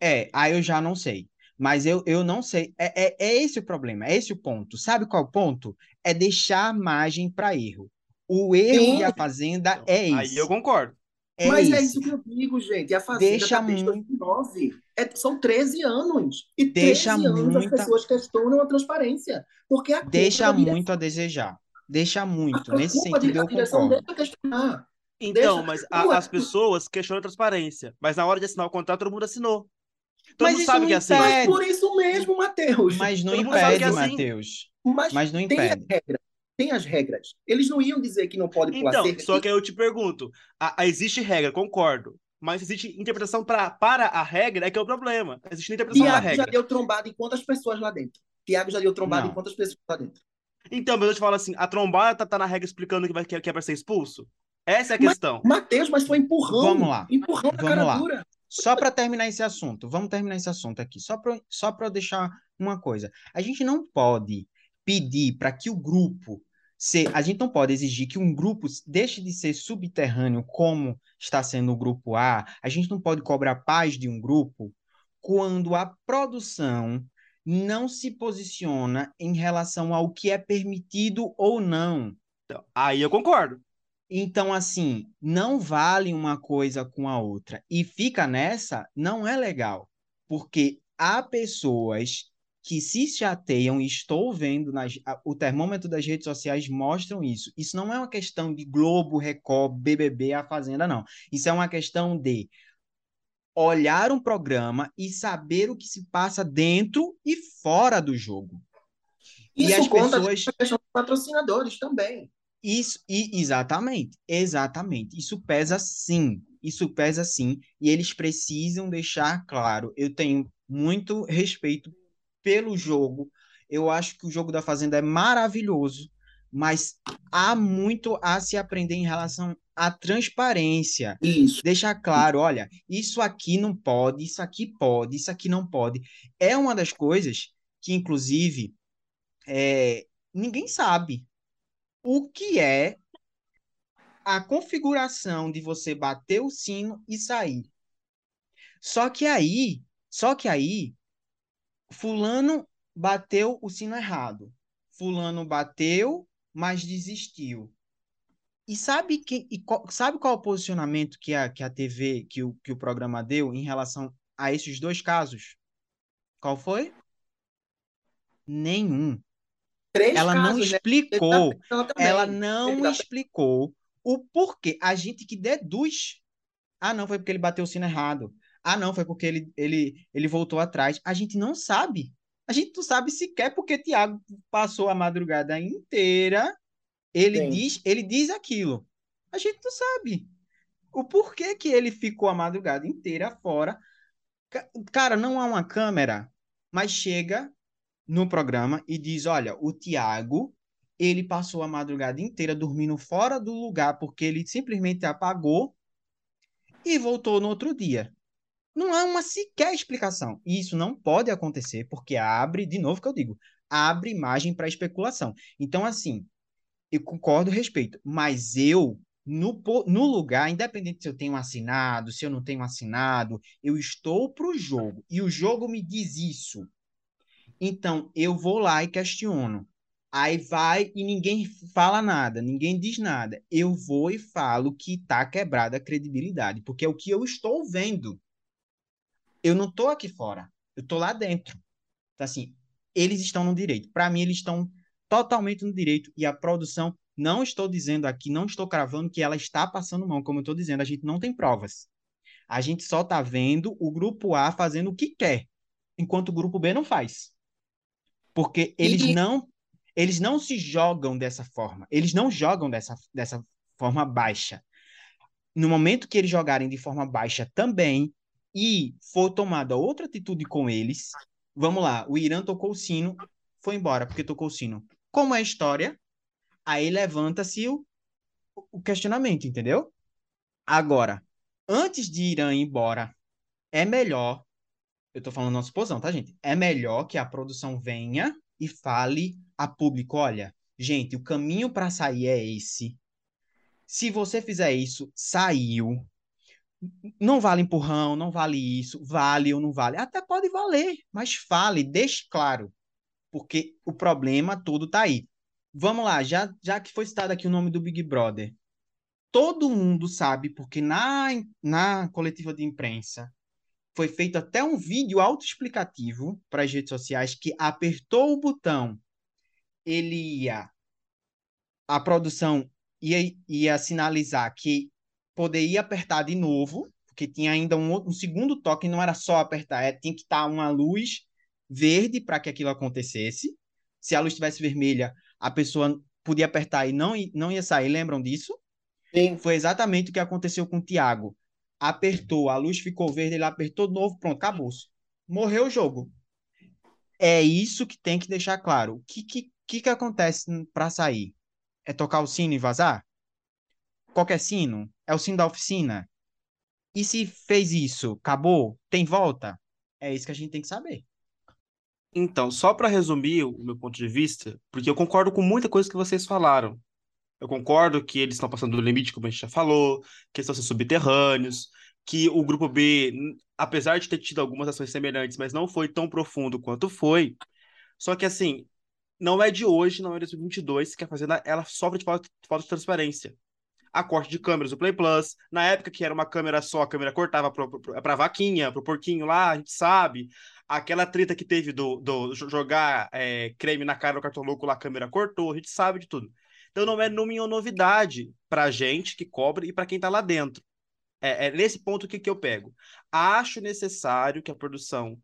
É, aí eu já não sei. Mas eu, eu não sei. É, é, é esse o problema, é esse o ponto. Sabe qual é o ponto? É deixar margem para erro. O erro Sim. de a Fazenda é Aí esse. eu concordo. É Mas é esse. isso que eu digo, gente. A Fazenda Deixa está desde muito- 2009. É, são 13 anos. E Deixa 13 anos muita- as pessoas questionam a transparência. Porque a Deixa muito a desejar. Deixa muito. a Nesse culpa sentido, eu concordo. deixa questionar. Então, Deixa- mas a- as pessoas questionam a transparência. Mas na hora de assinar o contrato, todo mundo assinou. Todo Mas mundo isso sabe não que é assim. Mas por isso mesmo, Matheus. Mas não Todo impede, é assim. Matheus. Mas, Mas não tem as impede. regras. Tem as regras. Eles não iam dizer que não pode pular Então, só que aí eu te pergunto: a- a- existe regra, concordo. Mas existe interpretação pra, para a regra é que é o problema. Existe interpretação da Tiago já regra. deu trombada em quantas pessoas lá dentro? Tiago já deu trombada Não. em quantas pessoas lá dentro? Então, mas eu te falo assim: a trombada tá, tá na regra explicando que, vai, que, é- que é pra ser expulso? Essa é a questão. Matheus, mas foi empurrão. Vamos lá. Empurrão na Vamos cara lá. dura. Só para terminar esse assunto, vamos terminar esse assunto aqui. Só para só para deixar uma coisa. A gente não pode pedir para que o grupo se a gente não pode exigir que um grupo deixe de ser subterrâneo como está sendo o grupo A. A gente não pode cobrar paz de um grupo quando a produção não se posiciona em relação ao que é permitido ou não. Aí eu concordo. Então, assim, não vale uma coisa com a outra. E fica nessa, não é legal. Porque há pessoas que se chateiam, e estou vendo, nas, a- o termômetro das redes sociais mostram isso. Isso não é uma questão de Globo, Record, BBB, A Fazenda, não. Isso é uma questão de olhar um programa e saber o que se passa dentro e fora do jogo. E Isso as conta pessoas- a questão dos patrocinadores também. Isso, e, exatamente, exatamente. Isso pesa sim, isso pesa sim, e eles precisam deixar claro. Eu tenho muito respeito pelo jogo. Eu acho que o jogo da Fazenda é maravilhoso, mas há muito a se aprender em relação à transparência. Isso. Deixar claro, olha, isso aqui não pode, isso aqui pode, isso aqui não pode. É uma das coisas que, inclusive, é, ninguém sabe o que é a configuração de você bater o sino e sair. Só que aí, só que aí, fulano bateu o sino errado. Fulano bateu, mas desistiu. E sabe que e qual, sabe qual é o posicionamento que a, que a TV, que o, que o programa deu em relação a esses dois casos? Qual foi? Nenhum. Três ela casos, não né? explicou, Ela também. ela não tá- explicou o porquê. A gente que deduz. Ah, não, foi porque ele bateu o sino errado. Ah, não, foi porque ele, ele, ele voltou atrás. A gente não sabe. A gente não sabe sequer porque Tiago passou a madrugada inteira. Ele Sim. diz, ele diz aquilo. A gente não sabe. O porquê que ele ficou a madrugada inteira fora. Ca- Cara, não há uma câmera, mas chega no programa e diz: olha, o Tiago, ele passou a madrugada inteira dormindo fora do lugar porque ele simplesmente apagou e voltou no outro dia. Não há uma sequer explicação. E isso não pode acontecer porque abre, de novo que eu digo, abre margem para especulação. Então, assim, eu concordo, respeito, mas eu, no, no lugar, independente se eu tenho assinado, se eu não tenho assinado, eu estou pro jogo e o jogo me diz isso. Então, eu vou lá e questiono. Aí vai e ninguém fala nada, ninguém diz nada. Eu vou e falo que tá quebrada a credibilidade, porque é o que eu estou vendo. Eu não tô aqui fora, eu tô lá dentro. Então, assim, eles estão no direito. Para mim, eles estão totalmente no direito e a produção, não estou dizendo aqui, não estou cravando que ela está passando mão, como eu estou dizendo, a gente não tem provas. A gente só tá vendo o grupo A fazendo o que quer, enquanto o grupo B não faz. Porque eles E- não eles não se jogam dessa forma. Eles não jogam dessa, dessa forma baixa. No momento que eles jogarem de forma baixa também e for tomada outra atitude com eles, vamos lá, o Irã tocou o sino, foi embora porque tocou o sino. Como é a história? Aí levanta-se o, o questionamento, entendeu? Agora, antes de Irã ir embora, é melhor, eu tô falando nossa suposição, tá, gente? É melhor que a produção venha e fale a público, olha, gente, o caminho para sair é esse. Se você fizer isso, saiu. Não vale empurrão, não vale isso, vale ou não vale. Até pode valer, mas fale, deixe claro. Porque o problema todo tá aí. Vamos lá, já, já que foi citado aqui o nome do Big Brother. Todo mundo sabe, porque na, na coletiva de imprensa foi feito até um vídeo autoexplicativo para as redes sociais que apertou o botão, ele ia. A produção ia, ia sinalizar que poderia apertar de novo, porque tinha ainda um, outro- um segundo toque, não era só apertar, é, tinha que estar uma luz verde para que aquilo acontecesse. Se a luz estivesse vermelha, a pessoa podia apertar e não, não ia sair, lembram disso? Sim. Foi exatamente o que aconteceu com o Thiago. Apertou, a luz ficou verde, ele apertou de novo, pronto, acabou. Morreu o jogo. É isso que tem que deixar claro. O que, que, que, que acontece para sair? É tocar o sino e vazar? Qualquer sino? É o sino da oficina? E se fez isso, acabou? Tem volta? É isso que a gente tem que saber. Então, só para resumir o meu ponto de vista, porque eu concordo com muita coisa que vocês falaram. Eu concordo que eles estão passando do limite, como a gente já falou, que eles estão sendo subterrâneos, que o grupo B, apesar de ter tido algumas ações semelhantes, mas não foi tão profundo quanto foi. Só que assim, não é de hoje, não é de 2022 que a Fazenda ela sofre de falta, falta de transparência. A corte de câmeras do Play Plus, na época que era uma câmera só, a câmera cortava pra vaquinha, pro porquinho lá, a gente sabe. Aquela treta que teve do, do jo- jogar é, creme na cara do cartoloco lá, a câmera cortou, a gente sabe de tudo. Então não é nenhuma novidade pra gente que cobra e pra quem tá lá dentro. É, é nesse ponto que, que eu pego. Acho necessário que a produção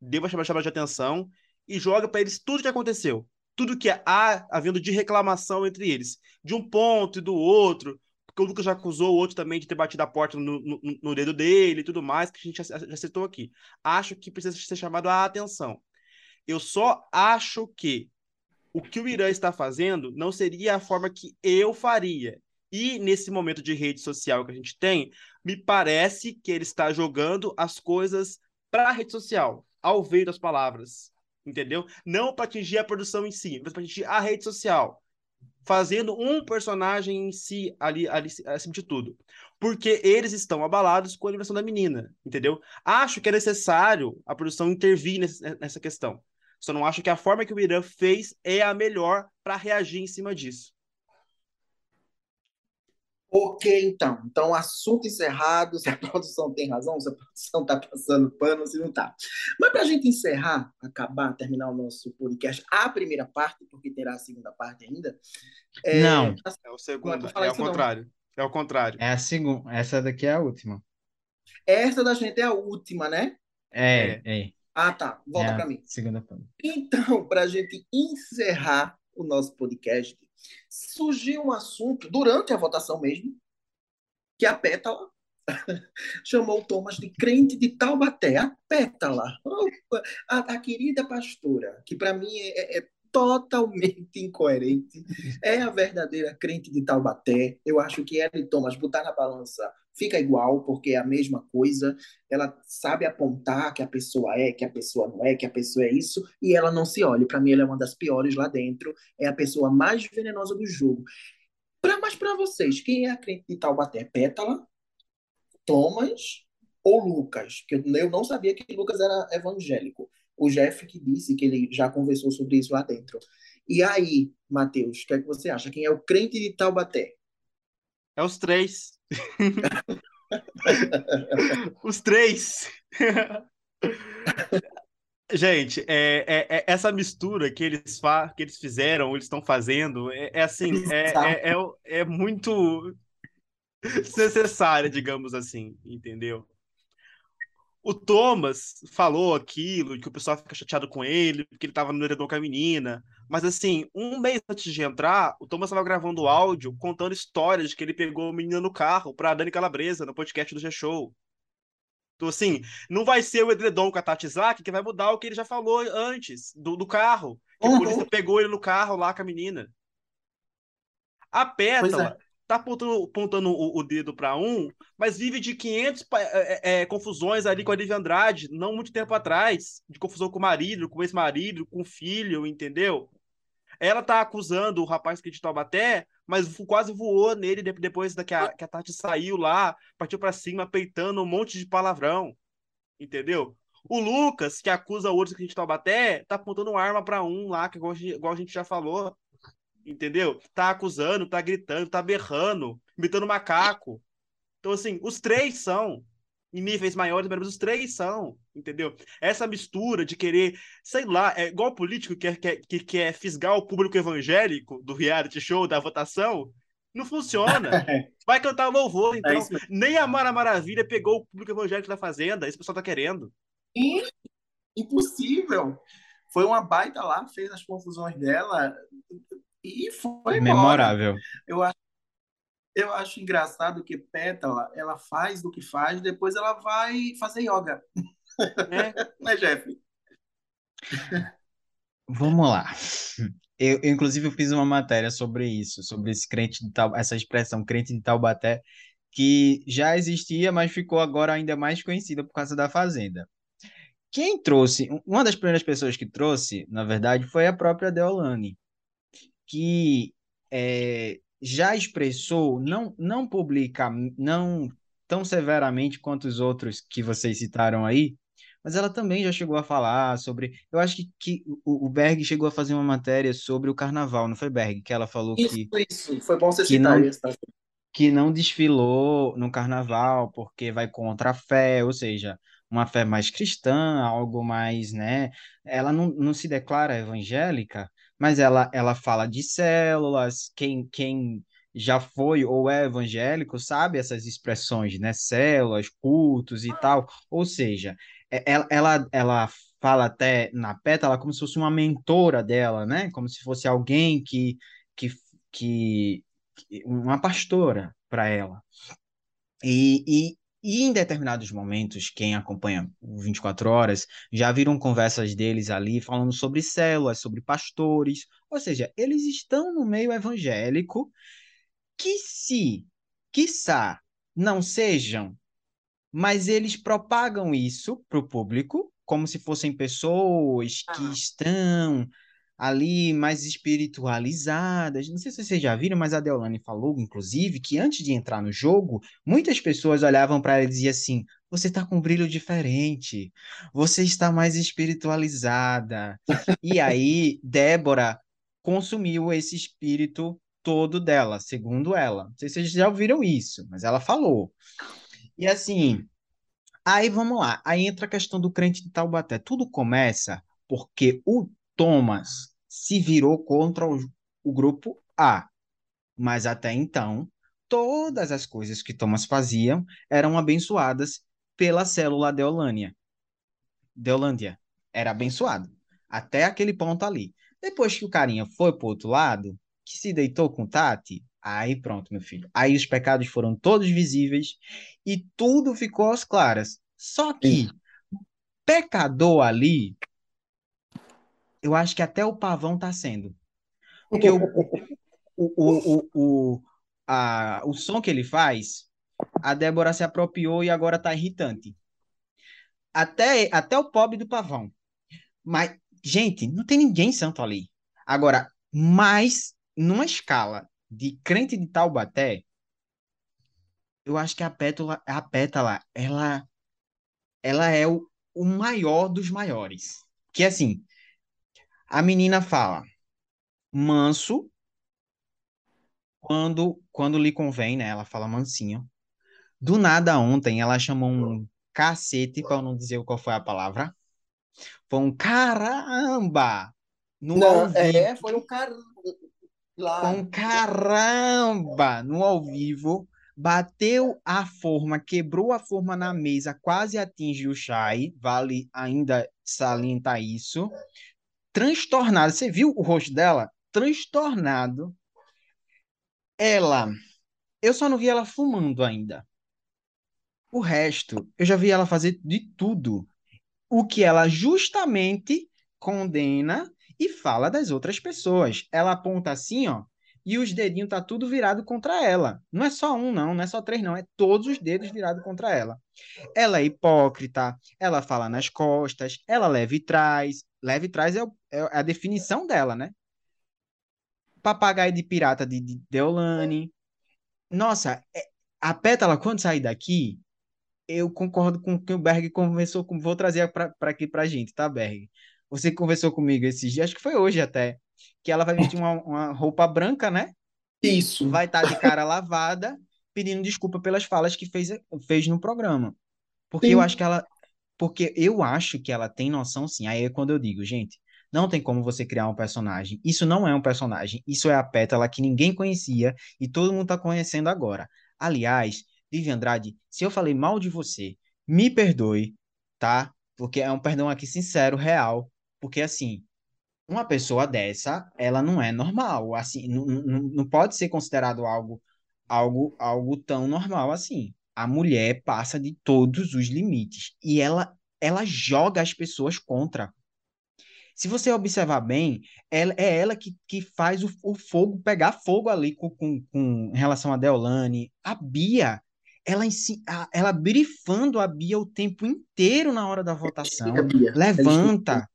deva chamar, chamar de atenção e joga pra eles tudo que aconteceu. Tudo que há havendo de reclamação entre eles. De um ponto e do outro. Porque o Lucas já acusou o outro também de ter batido a porta no, no, no dedo dele e tudo mais, que a gente já, citou aqui. Acho que precisa ser chamado a atenção. Eu só acho que o que o Irã está fazendo não seria a forma que eu faria. E nesse momento de rede social que a gente tem, me parece que ele está jogando as coisas para a rede social, ao ver das palavras, entendeu? Não para atingir a produção em si, mas para atingir a rede social, fazendo um personagem em si ali, ali acima de tudo. Porque eles estão abalados com a eliminação da menina, entendeu? Acho que é necessário a produção intervir nessa questão. Só não acho que a forma que o Irã fez é a melhor para reagir em cima disso. Ok, então. Então, assunto encerrado. Se a produção tem razão, se a produção está passando pano, se não está. Mas para a gente encerrar, acabar, terminar o nosso podcast, a primeira parte, porque terá a segunda parte ainda. É... Não. É o segundo. É o contrário. Não. É o contrário. É a segunda. Essa daqui é a última. Essa da gente é a última, né? É, é. é. Ah, tá. Volta é para mim. Segunda parte. Então, para a gente encerrar o nosso podcast, surgiu um assunto durante a votação mesmo, que a Pétala chamou o Thomas de crente de Taubaté. A Pétala, a, a querida pastora, que para mim é, é, totalmente incoerente, é a verdadeira crente de Taubaté. Eu acho que ela e Thomas botar na balança fica igual, porque é a mesma coisa. Ela sabe apontar que a pessoa é, que a pessoa não é, que a pessoa é isso, e ela não se olha. Para mim, ela é uma das piores lá dentro. É a pessoa mais venenosa do jogo. Pra, mas para vocês, quem é a crente de Taubaté? Pétala, Thomas ou Lucas? Que eu não sabia que Lucas era evangélico. O Jeff que disse que ele já conversou sobre isso lá dentro. E aí, Matheus, o que, é que você acha? Quem é o crente de Taubaté? É os três. Os três. Gente, é, é, é, essa mistura que eles, fa que eles fizeram, eles estão fazendo, é, é assim, é, é, é, é muito necessária, digamos assim, entendeu? O Thomas falou aquilo, que o pessoal fica chateado com ele, porque ele estava no heredor com a menina. Mas assim, um mês antes de entrar, o Thomas estava gravando áudio contando histórias de que ele pegou a menina no carro pra Dani Calabresa, no podcast do G-Show. Então, assim, não vai ser o edredom com a Tati Zaki que vai mudar o que ele já falou antes, do, do carro. Que uhum. a polícia pegou ele no carro lá com a menina. A Pétala tá apontando, apontando o, o, dedo para um, mas vive de 500 é, é, confusões ali com a Lívia Andrade, não muito tempo atrás, de confusão com o marido, com o ex-marido, com o filho, entendeu? Ela tá acusando o rapaz que é de Taubaté, mas quase voou nele depois da que a, que a Tati saiu lá, partiu para cima, peitando um monte de palavrão, entendeu? O Lucas, que acusa o outro que a gente Taubaté, tá apontando arma para um lá, que igual, igual a gente já falou entendeu? Tá acusando, tá gritando, tá berrando, imitando macaco. Então, assim, os três são em níveis maiores, mas os três são, entendeu? Essa mistura de querer, sei lá, é igual político que quer, que quer fisgar o público evangélico do reality show, da votação, não funciona. Vai cantar louvor, é então. É Nem a Mara Maravilha pegou o público evangélico da Fazenda, esse pessoal tá querendo. Impossível. Foi uma baita lá, fez as confusões dela. E foi memorável. Eu acho, eu acho engraçado que Pétala, ela faz o que faz, depois ela vai fazer yoga. É. né, Jeff? Vamos lá. Eu, eu, inclusive, eu fiz uma matéria sobre isso, sobre esse crente de tal, essa expressão crente de Taubaté, que já existia, mas ficou agora ainda mais conhecida por causa da Fazenda. Quem trouxe, uma das primeiras pessoas que trouxe, na verdade, foi a própria Deolane que é, já expressou, não, não publica, não tão severamente quanto os outros que vocês citaram aí, mas ela também já chegou a falar sobre. Eu acho que, que o, o Berg chegou a fazer uma matéria sobre o carnaval, não foi Berg? Que ela falou isso, que. Isso, foi bom você citar não, isso. Tá? Que não desfilou no carnaval porque vai contra a fé, ou seja, uma fé mais cristã, algo mais, né? Ela não, não se declara evangélica, mas ela, ela fala de células, quem, quem já foi ou é evangélico sabe essas expressões, né? Células, cultos e tal. Ou seja, ela, ela, ela fala até na pétala como se fosse uma mentora dela, né? Como se fosse alguém que, que, que uma pastora para ela. E, e, E em determinados momentos, quem acompanha o 24 Horas já viram conversas deles ali falando sobre células, sobre pastores. Ou seja, eles estão no meio evangélico que, se, quiçá, não sejam, mas eles propagam isso para o público como se fossem pessoas que ah. estão ali mais espiritualizadas. Não sei se vocês já viram, mas a Deolane falou, inclusive, que antes de entrar no jogo, muitas pessoas olhavam para ela e diziam assim: você está com um brilho diferente, você está mais espiritualizada. e aí, Débora consumiu esse espírito todo dela, segundo ela. Não sei se vocês já ouviram isso, mas ela falou. E assim, aí vamos lá. Aí entra a questão do crente de Taubaté. Tudo começa porque o Thomas se virou contra o, o grupo A. Mas até então, todas as coisas que Thomas fazia eram abençoadas pela célula Deolânia. Deolândia era abençoado. Até aquele ponto ali. Depois que o carinha foi pro outro lado, que se deitou com Tati, aí pronto, meu filho. Aí os pecados foram todos visíveis e tudo ficou às claras. Só que pecador ali eu acho que até o pavão está sendo. Porque o, o, o, o, o, a, o som que ele faz, a Débora se apropriou e agora está irritante. Até, até o pobre do pavão. Mas, gente, não tem ninguém santo ali. Agora, mas numa escala de crente de Taubaté, eu acho que a pétala, a pétala ela, ela é o, o maior dos maiores. Que assim, a menina fala manso quando quando lhe convém, né? Ela fala mansinho. Do nada ontem ela chamou um cacete, para não dizer qual foi a palavra. Foi um caramba! No não, é, foi um caramba. Foi um caramba no ao vivo. Bateu a forma, quebrou a forma na mesa, quase atinge o Chai. Vale ainda salientar isso transtornada. Você viu o rosto dela? Transtornado. Ela. Eu só não vi ela fumando ainda. O resto, eu já vi ela fazer de tudo. O que ela justamente condena e fala das outras pessoas. Ela aponta assim, ó, e os dedinhos tá tudo virado contra ela. Não é só um, não, não é só três, não, é todos os dedos virados contra ela. Ela é hipócrita, ela fala nas costas, ela leva e traz. Leva e traz é, é a definição dela, né? Papagaio de pirata de, de Deolane. Nossa, é, a Pétala, quando sair daqui, eu concordo com o que o Berg conversou com. Vou trazer para aqui pra gente, tá, Berg? Você conversou comigo esses dias, acho que foi hoje até que ela vai vestir uma, uma roupa branca, né? Isso. Vai estar tá de cara lavada, pedindo desculpa pelas falas que fez, fez no programa. Porque sim. eu acho que ela. Porque eu acho que ela tem noção, sim. Aí é quando eu digo, gente, não tem como você criar um personagem. Isso não é um personagem. Isso é a pétala que ninguém conhecia e todo mundo está conhecendo agora. Aliás, Vivi Andrade, se eu falei mal de você, me perdoe, tá? Porque é um perdão aqui sincero, real. Porque assim, uma pessoa dessa, ela não é normal, assim, não, não, não pode ser considerado algo, algo, algo tão normal assim. A mulher passa de todos os limites e ela, ela joga as pessoas contra. Se você observar bem, ela, é ela que, que faz o, o fogo pegar fogo ali com, com, com em relação a Deolane. A Bia, ela, ela brifando a Bia o tempo inteiro na hora da votação. Levanta,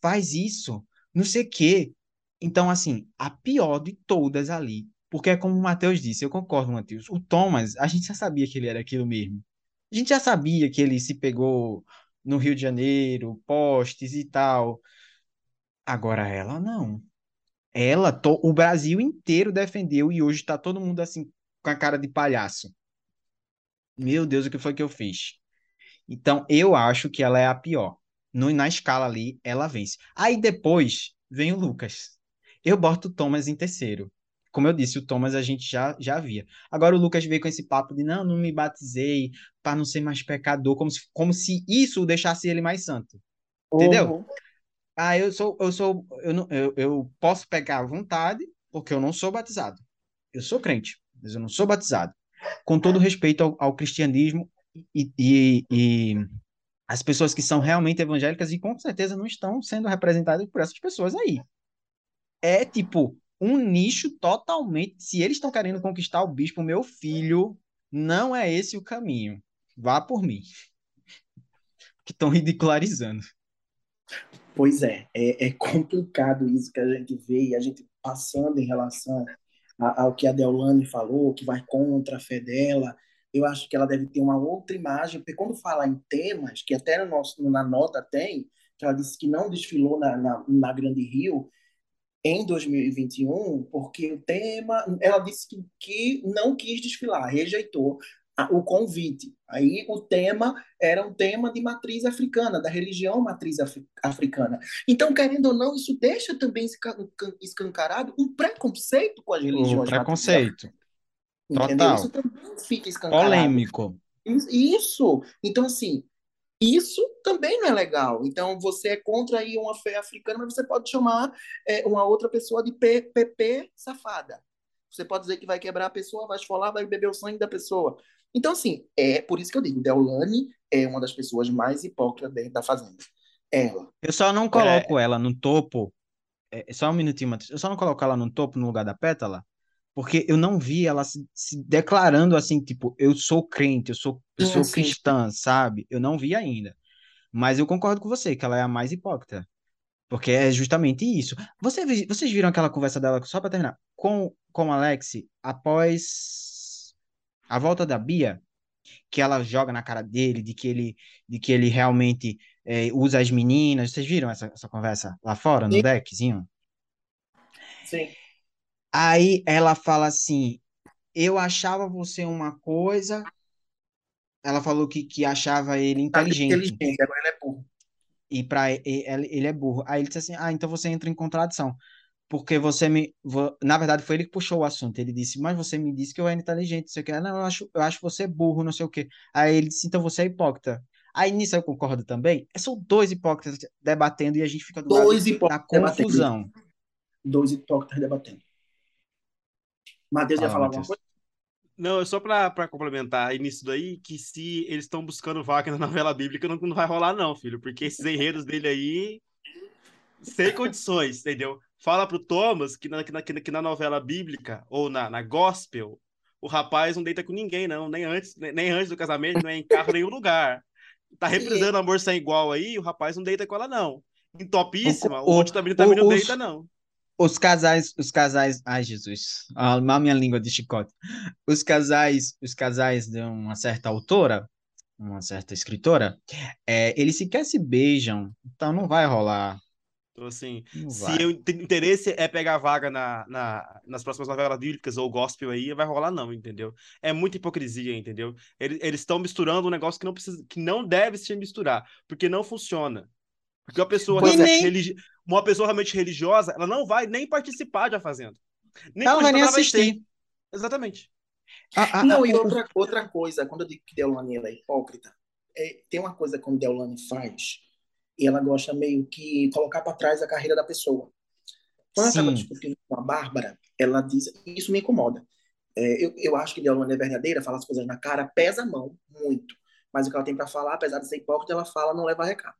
faz isso não sei o quê. Então, assim, a pior de todas ali. Porque é como o Matheus disse, eu concordo, Matheus. O Thomas, a gente já sabia que ele era aquilo mesmo. A gente já sabia que ele se pegou no Rio de Janeiro, postes e tal. Agora ela não. Ela, to... o Brasil inteiro defendeu e hoje tá todo mundo assim com a cara de palhaço. Meu Deus, o que foi que eu fiz? Então, eu acho que ela é a pior no, na escala ali, ela vence. Aí depois vem o Lucas. Eu boto o Thomas em terceiro. Como eu disse, o Thomas a gente já, já via. Agora o Lucas veio com esse papo de não, não me batizei para não ser mais pecador, como se, como se isso deixasse ele mais santo. Entendeu? Uhum. Ah, eu sou, eu sou, eu, não, eu, eu posso pegar à vontade, porque eu não sou batizado. Eu sou crente, mas eu não sou batizado. Com todo respeito ao, ao cristianismo, e, e, e as pessoas que são realmente evangélicas e com certeza não estão sendo representadas por essas pessoas aí. É tipo um nicho totalmente. Se eles estão querendo conquistar o bispo, meu filho, não é esse o caminho. Vá por mim. Que estão ridicularizando. Pois é, é, é, complicado isso que a gente vê e a gente passando em relação ao que a Deolane falou, que vai contra a fé dela. Eu acho que ela deve ter uma outra imagem, porque quando fala em temas, que até no nosso, na nota tem, que ela disse que não desfilou na, na, na Grande Rio, em 2021, porque o tema, ela disse que, que não quis desfilar, rejeitou o convite. Aí o tema era um tema de matriz africana, da religião matriz africana. Então, querendo ou não, isso deixa também escancarado um preconceito com as religiões. Um preconceito. Total. Isso também fica escancarado. Polêmico. Isso. Então, assim, isso também não é legal. Então, você é contra aí uma fé africana, mas você pode chamar é, uma outra pessoa de PP safada. Você pode dizer que vai quebrar a pessoa, vai esfolar, vai beber o sangue da pessoa. Então, assim, é por isso que eu digo, Deolane é uma das pessoas mais hipócritas dentro da Fazenda. Ela. Eu só não coloco é... ela no topo. É, só um minutinho, Matheus. Eu só não coloco ela no topo no lugar da Pétala, porque eu não vi ela se, se declarando assim, tipo, eu sou crente, eu sou, eu sou cristã, sabe? Eu não vi ainda. Mas eu concordo com você, que ela é a mais hipócrita. Porque é justamente isso. Você, vocês viram aquela conversa dela, só para terminar, com, com Alex, após a volta da Bia, que ela joga na cara dele, de que ele, de que ele realmente é, usa as meninas. Vocês viram essa, essa conversa lá fora, no Sim. deckzinho? Sim. Aí ela fala assim: eu achava você uma coisa. Ela falou que, que achava ele inteligente. Inteligente, agora ele é burro. E para ele, ele é burro. Aí ele disse assim: ah, então você entra em contradição. Porque você me. Na verdade, foi ele que puxou o assunto. Ele disse, mas você me disse que eu era inteligente. Você quer? Não, eu acho, eu acho você burro, não sei o quê. Aí ele disse, então você é hipócrita. Aí nisso eu concordo também. São dois hipócritas debatendo e a gente fica do dois lado da confusão. Debatendo. Dois hipócritas debatendo. Matheus ia falar alguma coisa? Não, é só para complementar nisso daí, que se eles estão buscando vaca na novela bíblica, não, não vai rolar, não, filho, porque esses enredos dele aí, sem condições, entendeu? Fala pro Thomas que na, que na, que na novela bíblica, ou na, na gospel, o rapaz não deita com ninguém, não, nem antes, nem, nem antes do casamento, nem em carro, nenhum lugar. Tá reprisando amor sem igual aí, o rapaz não deita com ela, não. Em topíssima, o, o, o outro também, também não deita, não os casais, os casais, ai Jesus, a minha língua de chicote. Os casais, os casais de uma certa autora, uma certa escritora, é, eles sequer se beijam, então não vai rolar. Então, assim, não se o interesse é pegar vaga na, na, nas próximas novelas bíblicas ou gospel aí, vai rolar não, entendeu? É muita hipocrisia, entendeu? Eles estão misturando um negócio que não precisa, que não deve se misturar, porque não funciona. Porque uma pessoa, nem... religi... uma pessoa realmente religiosa, ela não vai nem participar de A Fazenda. Nem ela vai nem assistir. Exatamente. Ah, ah, não, ah, e outra, outra coisa, quando eu digo que Deolane é hipócrita, é, tem uma coisa que a Deolane faz, e ela gosta meio que colocar para trás a carreira da pessoa. Quando ela estava discutindo com a Bárbara, ela diz, isso me incomoda. É, eu, eu acho que Deolane é verdadeira, fala as coisas na cara, pesa a mão, muito. Mas o que ela tem para falar, apesar de ser hipócrita, ela fala, não leva recado.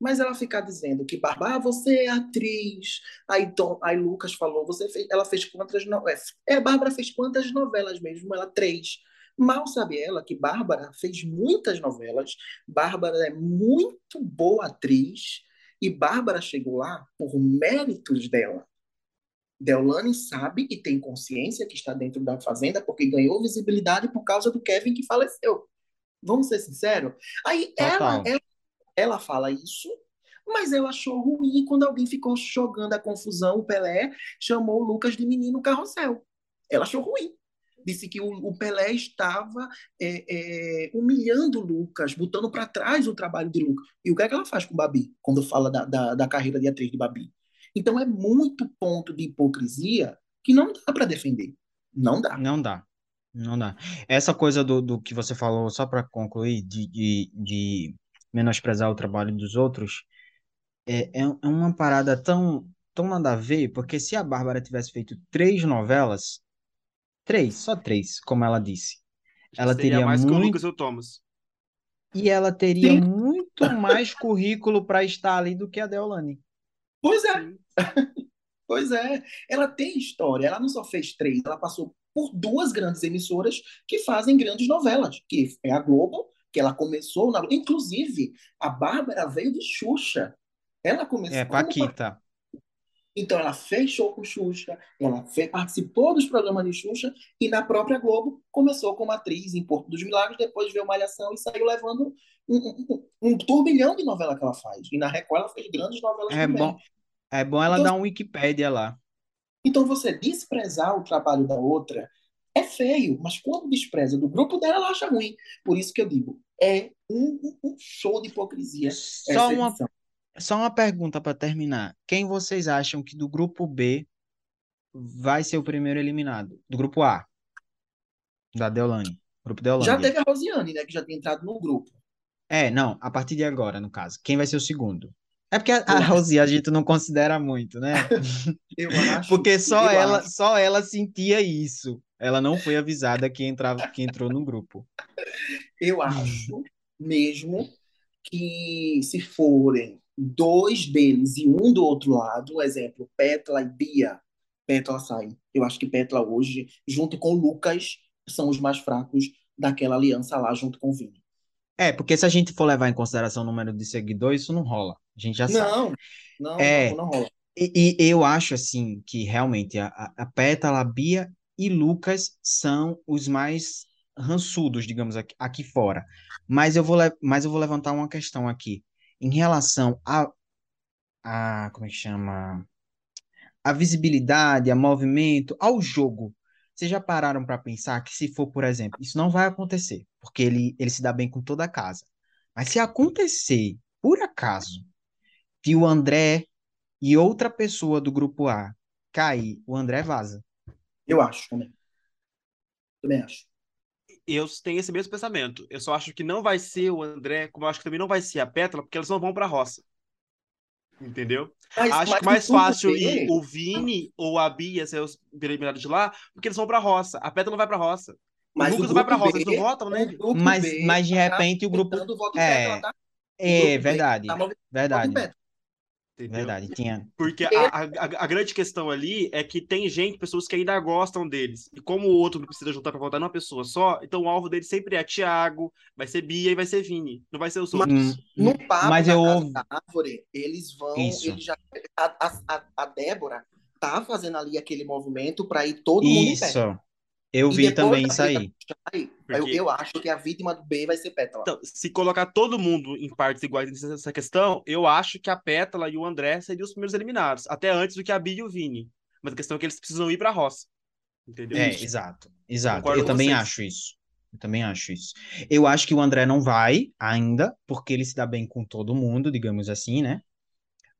Mas ela ficar dizendo que Bárbara, ah, você é atriz. Aí, Tom, aí Lucas falou, você fez, ela fez quantas novelas? É, Bárbara fez quantas novelas mesmo? Ela três. Mal sabe ela que Bárbara fez muitas novelas. Bárbara é muito boa atriz e Bárbara chegou lá por méritos dela. Deolane sabe e tem consciência que está dentro da fazenda porque ganhou visibilidade por causa do Kevin que faleceu. Vamos ser sinceros? Aí ela, ela ela fala isso, mas ela achou ruim quando alguém ficou jogando a confusão. O Pelé chamou o Lucas de menino carrossel. Ela achou ruim. Disse que o, o Pelé estava é, é, humilhando o Lucas, botando para trás o trabalho de Lucas. E o que é que ela faz com o Babi, quando fala da, da, da carreira de atriz de Babi? Então é muito ponto de hipocrisia que não dá para defender. Não dá. Não dá. Não dá. Essa coisa do, do que você falou, só para concluir, de, de, de menosprezar o trabalho dos outros, é, é, é uma parada tão, tão nada a ver, porque se a Bárbara tivesse feito três novelas, três, só três, como ela disse, ela teria mais muito... que o Lucas e o Thomas. E ela teria Sim. muito mais currículo para estar ali do que a Deolane. Pois é, pois é. Ela tem história. Ela não só fez três, ela passou por duas grandes emissoras que fazem grandes novelas, que é a Globo, ela começou na... Inclusive, a Bárbara veio de Xuxa. Ela começou É, Paquita. Então ela fez show com Xuxa, ela fe- participou dos programas de Xuxa e na própria Globo começou como atriz em Porto dos Milagres, depois veio Malhação e saiu levando um, um, um- um turbilhão de novela que ela faz. E na Record ela fez grandes novelas É também. bom, é bom ela Então, dar um Wikipédia lá. então você desprezar o trabalho da outra é feio, mas quando despreza do grupo dela, ela acha ruim. Por isso que eu digo, é um, um- show de hipocrisia Só uma, edição. só uma pergunta para terminar. Quem vocês acham que do grupo B vai ser o primeiro eliminado? Do grupo A, da Deolane. Grupo Já Deolândia. teve a Rosiane, né, que já tem entrado no grupo. É, não, a partir de agora, no caso. Quem vai ser o segundo? É porque a, a Rosi a gente não considera muito, né? eu acho, Porque só ela, acho. só ela sentia isso. Ela não foi avisada que entrava, que entrou no grupo. Eu acho mesmo que se forem dois deles e um do outro lado, exemplo, Pétala e Bia, Pétala sai. Eu acho que Pétala hoje, junto com Lucas, são os mais fracos daquela aliança lá, junto com o Vini. É, porque se a gente for levar em consideração o número de seguidores, isso não rola. A gente já sabe. Não, não, É, não, não rola. e, e eu acho assim que realmente a, a, Pétala, a Bia e Lucas são os mais rançudos, digamos, aqui, aqui fora. Mas eu vou, mas eu vou levantar uma questão aqui. Em relação a, a, como é que chama? A visibilidade, a movimento, ao jogo. Vocês já pararam para pensar que se for, por exemplo, isso não vai acontecer, porque ele, ele se dá bem com toda a casa. Mas se acontecer, por acaso, de o André e outra pessoa do grupo A cair, o André vaza. Eu acho também. Também acho. Eu tenho esse mesmo pensamento. Eu só acho que não vai ser o André, como eu acho que também não vai ser a Pétala, porque eles não vão pra roça. Entendeu? Mas, Acho mas que mais fácil ir o Vini ou a Bia ser os eliminados de lá, porque eles vão pra roça. A Pétala não vai pra roça. O mas o Lucas não vai pra grupo roça, eles não votam grupo Mas, B mas de tá repente o grupo. É, Pétala, tá? O é grupo B verdade, tá verdade, Pétala. Entendeu? verdade. Tinha. Porque a, a, a- grande questão ali é que tem gente, pessoas que ainda gostam deles. E como o outro não precisa juntar pra votar numa pessoa só, então o alvo dele sempre é Thiago, vai ser Bia e vai ser Vini. Não vai ser os Mas outros. Hum, no hum, papo mas da eu da Árvore, eles vão, Isso. eles já, a, a, a- Débora tá fazendo ali aquele movimento para ir todo mundo em pé. Isso. Eu E vi também isso aí. eu, eu acho que a vítima do B vai ser Pétala. Então, se colocar todo mundo em partes iguais nessa questão, eu acho que a Pétala e o André seriam os primeiros eliminados, até antes do que a Bia e o Vini. Mas a questão é que eles precisam ir pra roça. Entendeu? É, Isso. exato, exato. Concordo Eu também vocês. acho isso. Eu também acho isso. Eu acho que o André não vai ainda, porque ele se dá bem com todo mundo, digamos assim, né?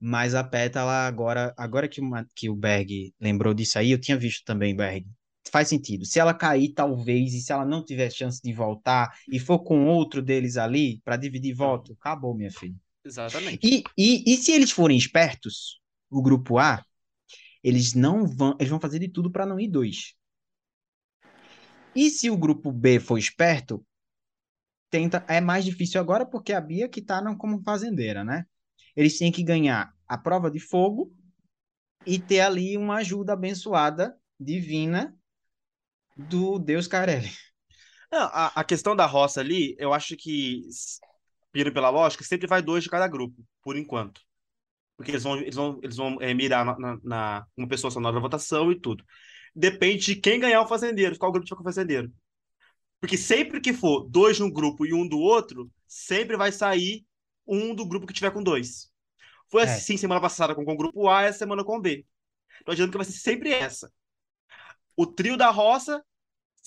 Mas a Pétala, agora, agora que, o Ma- que o Berg lembrou disso aí, eu tinha visto também, Berg. Faz sentido. Se ela cair, talvez, e se ela não tiver chance de voltar e for com outro deles ali para dividir voto, acabou, minha filha. Exatamente. E, e, e se eles forem espertos, o grupo A, eles não vão, eles vão fazer de tudo para não ir dois. E se o grupo B for esperto, tenta, é mais difícil agora porque a Bia que tá não como fazendeira, né? Eles têm que ganhar a prova de fogo e ter ali uma ajuda abençoada divina do Deus Carelli. Não, a, a questão da roça ali, eu acho que, indo pela lógica, sempre vai dois de cada grupo, por enquanto. Porque eles vão, eles vão, eles vão é, mirar na, na- na- uma pessoa só na votação e tudo. Depende de quem ganhar o fazendeiro, qual grupo tiver com o fazendeiro. Porque sempre que for dois de um grupo e um do outro, sempre vai sair um do grupo que tiver com dois. Foi É. assim semana passada com, com o grupo A e essa semana com o B. Então adianta que vai ser sempre essa. O trio da roça,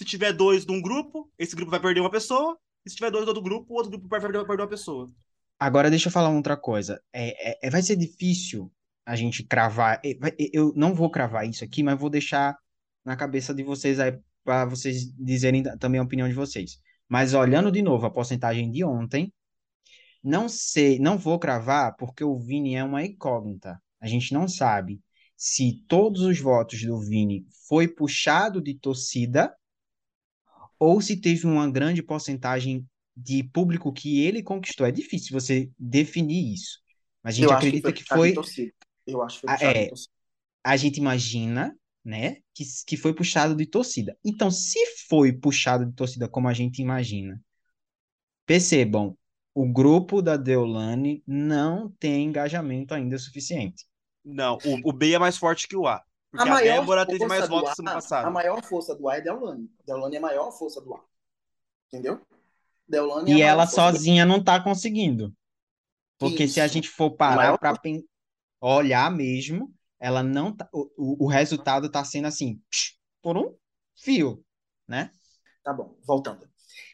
se tiver dois de um grupo, esse grupo vai perder uma pessoa. E se tiver dois do outro grupo, o outro grupo vai perder, uma pessoa. Agora deixa eu falar outra coisa. É, é- é- vai ser difícil a gente cravar. é, vai- Eu não vou cravar isso aqui, mas vou deixar na cabeça de vocês aí para vocês dizerem também a opinião de vocês. Mas olhando de novo a porcentagem de ontem, não sei, não vou cravar porque o Vini é uma incógnita. A gente não sabe se todos os votos do Vini foi puxado de torcida ou se teve uma grande porcentagem de público que ele conquistou. É difícil você definir isso. Mas a gente acredita que foi. Que foi... Eu acho que foi ah, é, A gente imagina, né, que, que foi puxado de torcida. Então, se foi puxado de torcida como a gente imagina, percebam, o grupo da Deolane não tem engajamento ainda suficiente. Não, o, o B é mais forte que o A. Porque a, a Débora teve mais votos no passado. A maior força do A é Deolane. Deolane é a maior força do A. Entendeu? Deolane é e ela sozinha não tá conseguindo. Porque Isso. se a gente for parar para olhar mesmo, ela não tá, o, o resultado tá sendo assim, por um fio, né? Tá bom, voltando.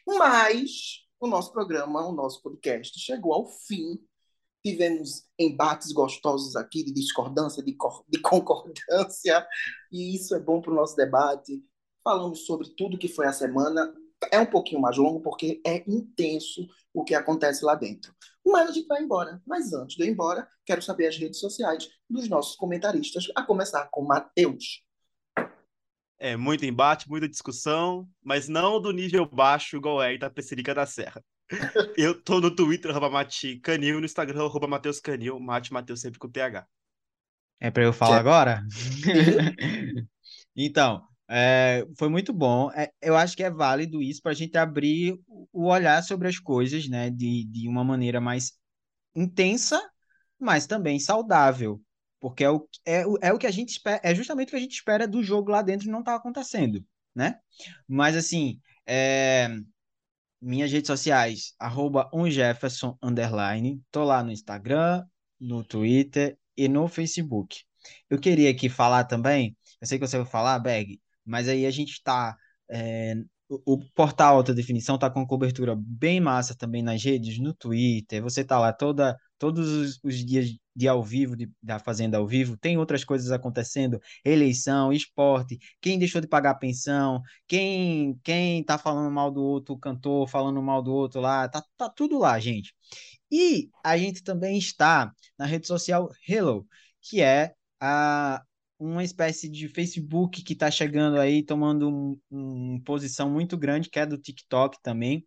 Mas o nosso programa, o nosso podcast chegou ao fim. Tivemos embates gostosos aqui de discordância, de, de concordância, e isso é bom para o nosso debate. Falamos sobre tudo que foi a semana. É um pouquinho mais longo porque é intenso o que acontece lá dentro. Mas a gente vai embora. Mas antes de ir embora, quero saber as redes sociais dos nossos comentaristas, a começar com Matheus. É, muito embate, muita discussão, mas não do nível baixo igual é Itapecerica da Serra. Eu tô no Twitter, arroba Mati Canil, no Instagram, arroba Matheus Canil, Mate Matheus sempre com TH. É pra eu falar é. agora? então, é, foi muito bom. É, eu acho que é válido isso para a gente abrir o olhar sobre as coisas, né, de, de uma maneira mais intensa, mas também saudável. Porque é o, é, é o que a gente espera, é justamente o que a gente espera do jogo lá dentro e não tá acontecendo, né? Mas assim, é, minhas redes sociais, arroba underline, tô lá no Instagram, no Twitter e no Facebook. Eu queria aqui falar também, eu sei que você vai falar, Berg, mas aí a gente está é, o, portal Alta Definição está com cobertura bem massa também nas redes, no Twitter. Você está lá toda, todos os, os, dias de ao vivo, de, da Fazenda ao vivo. Tem outras coisas acontecendo: eleição, esporte, quem deixou de pagar pensão, quem quem está falando mal do outro cantor, falando mal do outro lá. Tá, tá tudo lá, gente. E a gente também está na rede social Hello, que é a, uma espécie de Facebook que está chegando aí, tomando uma um posição muito grande, que é do TikTok também.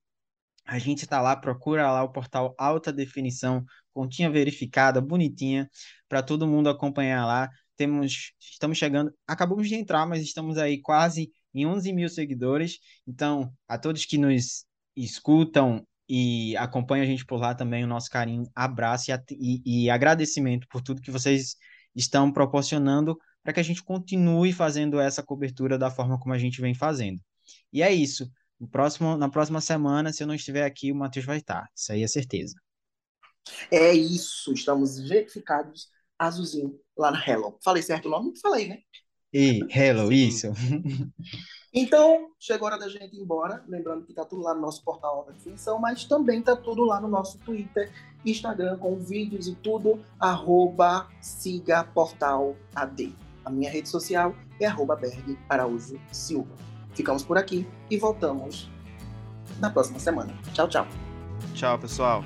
A gente está lá, procura lá o portal Alta Definição, continha verificada, bonitinha, para todo mundo acompanhar lá. Temos, estamos chegando, acabamos de entrar, mas estamos aí quase em 11 mil seguidores. Então, a todos que nos escutam e acompanham a gente por lá também, o nosso carinho, abraço e, e, e agradecimento por tudo que vocês estão proporcionando para que a gente continue fazendo essa cobertura da forma como a gente vem fazendo. E é isso. Próximo, na próxima semana, se eu não estiver aqui, o Matheus vai estar. Isso aí é certeza. É isso. Estamos verificados azulzinho lá na Hello. Falei certo o nome? Falei, né? E Hello, isso. Então, chegou a hora da gente ir embora. Lembrando que tá tudo lá no nosso portal da definição, mas também tá tudo lá no nosso Twitter, Instagram, com vídeos e tudo. Arroba siga portal AD. A minha rede social é arroba Berg Araújo Silva. Ficamos por aqui e voltamos na próxima semana. Tchau, tchau. Tchau, pessoal.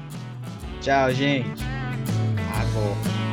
Tchau, gente. Agora.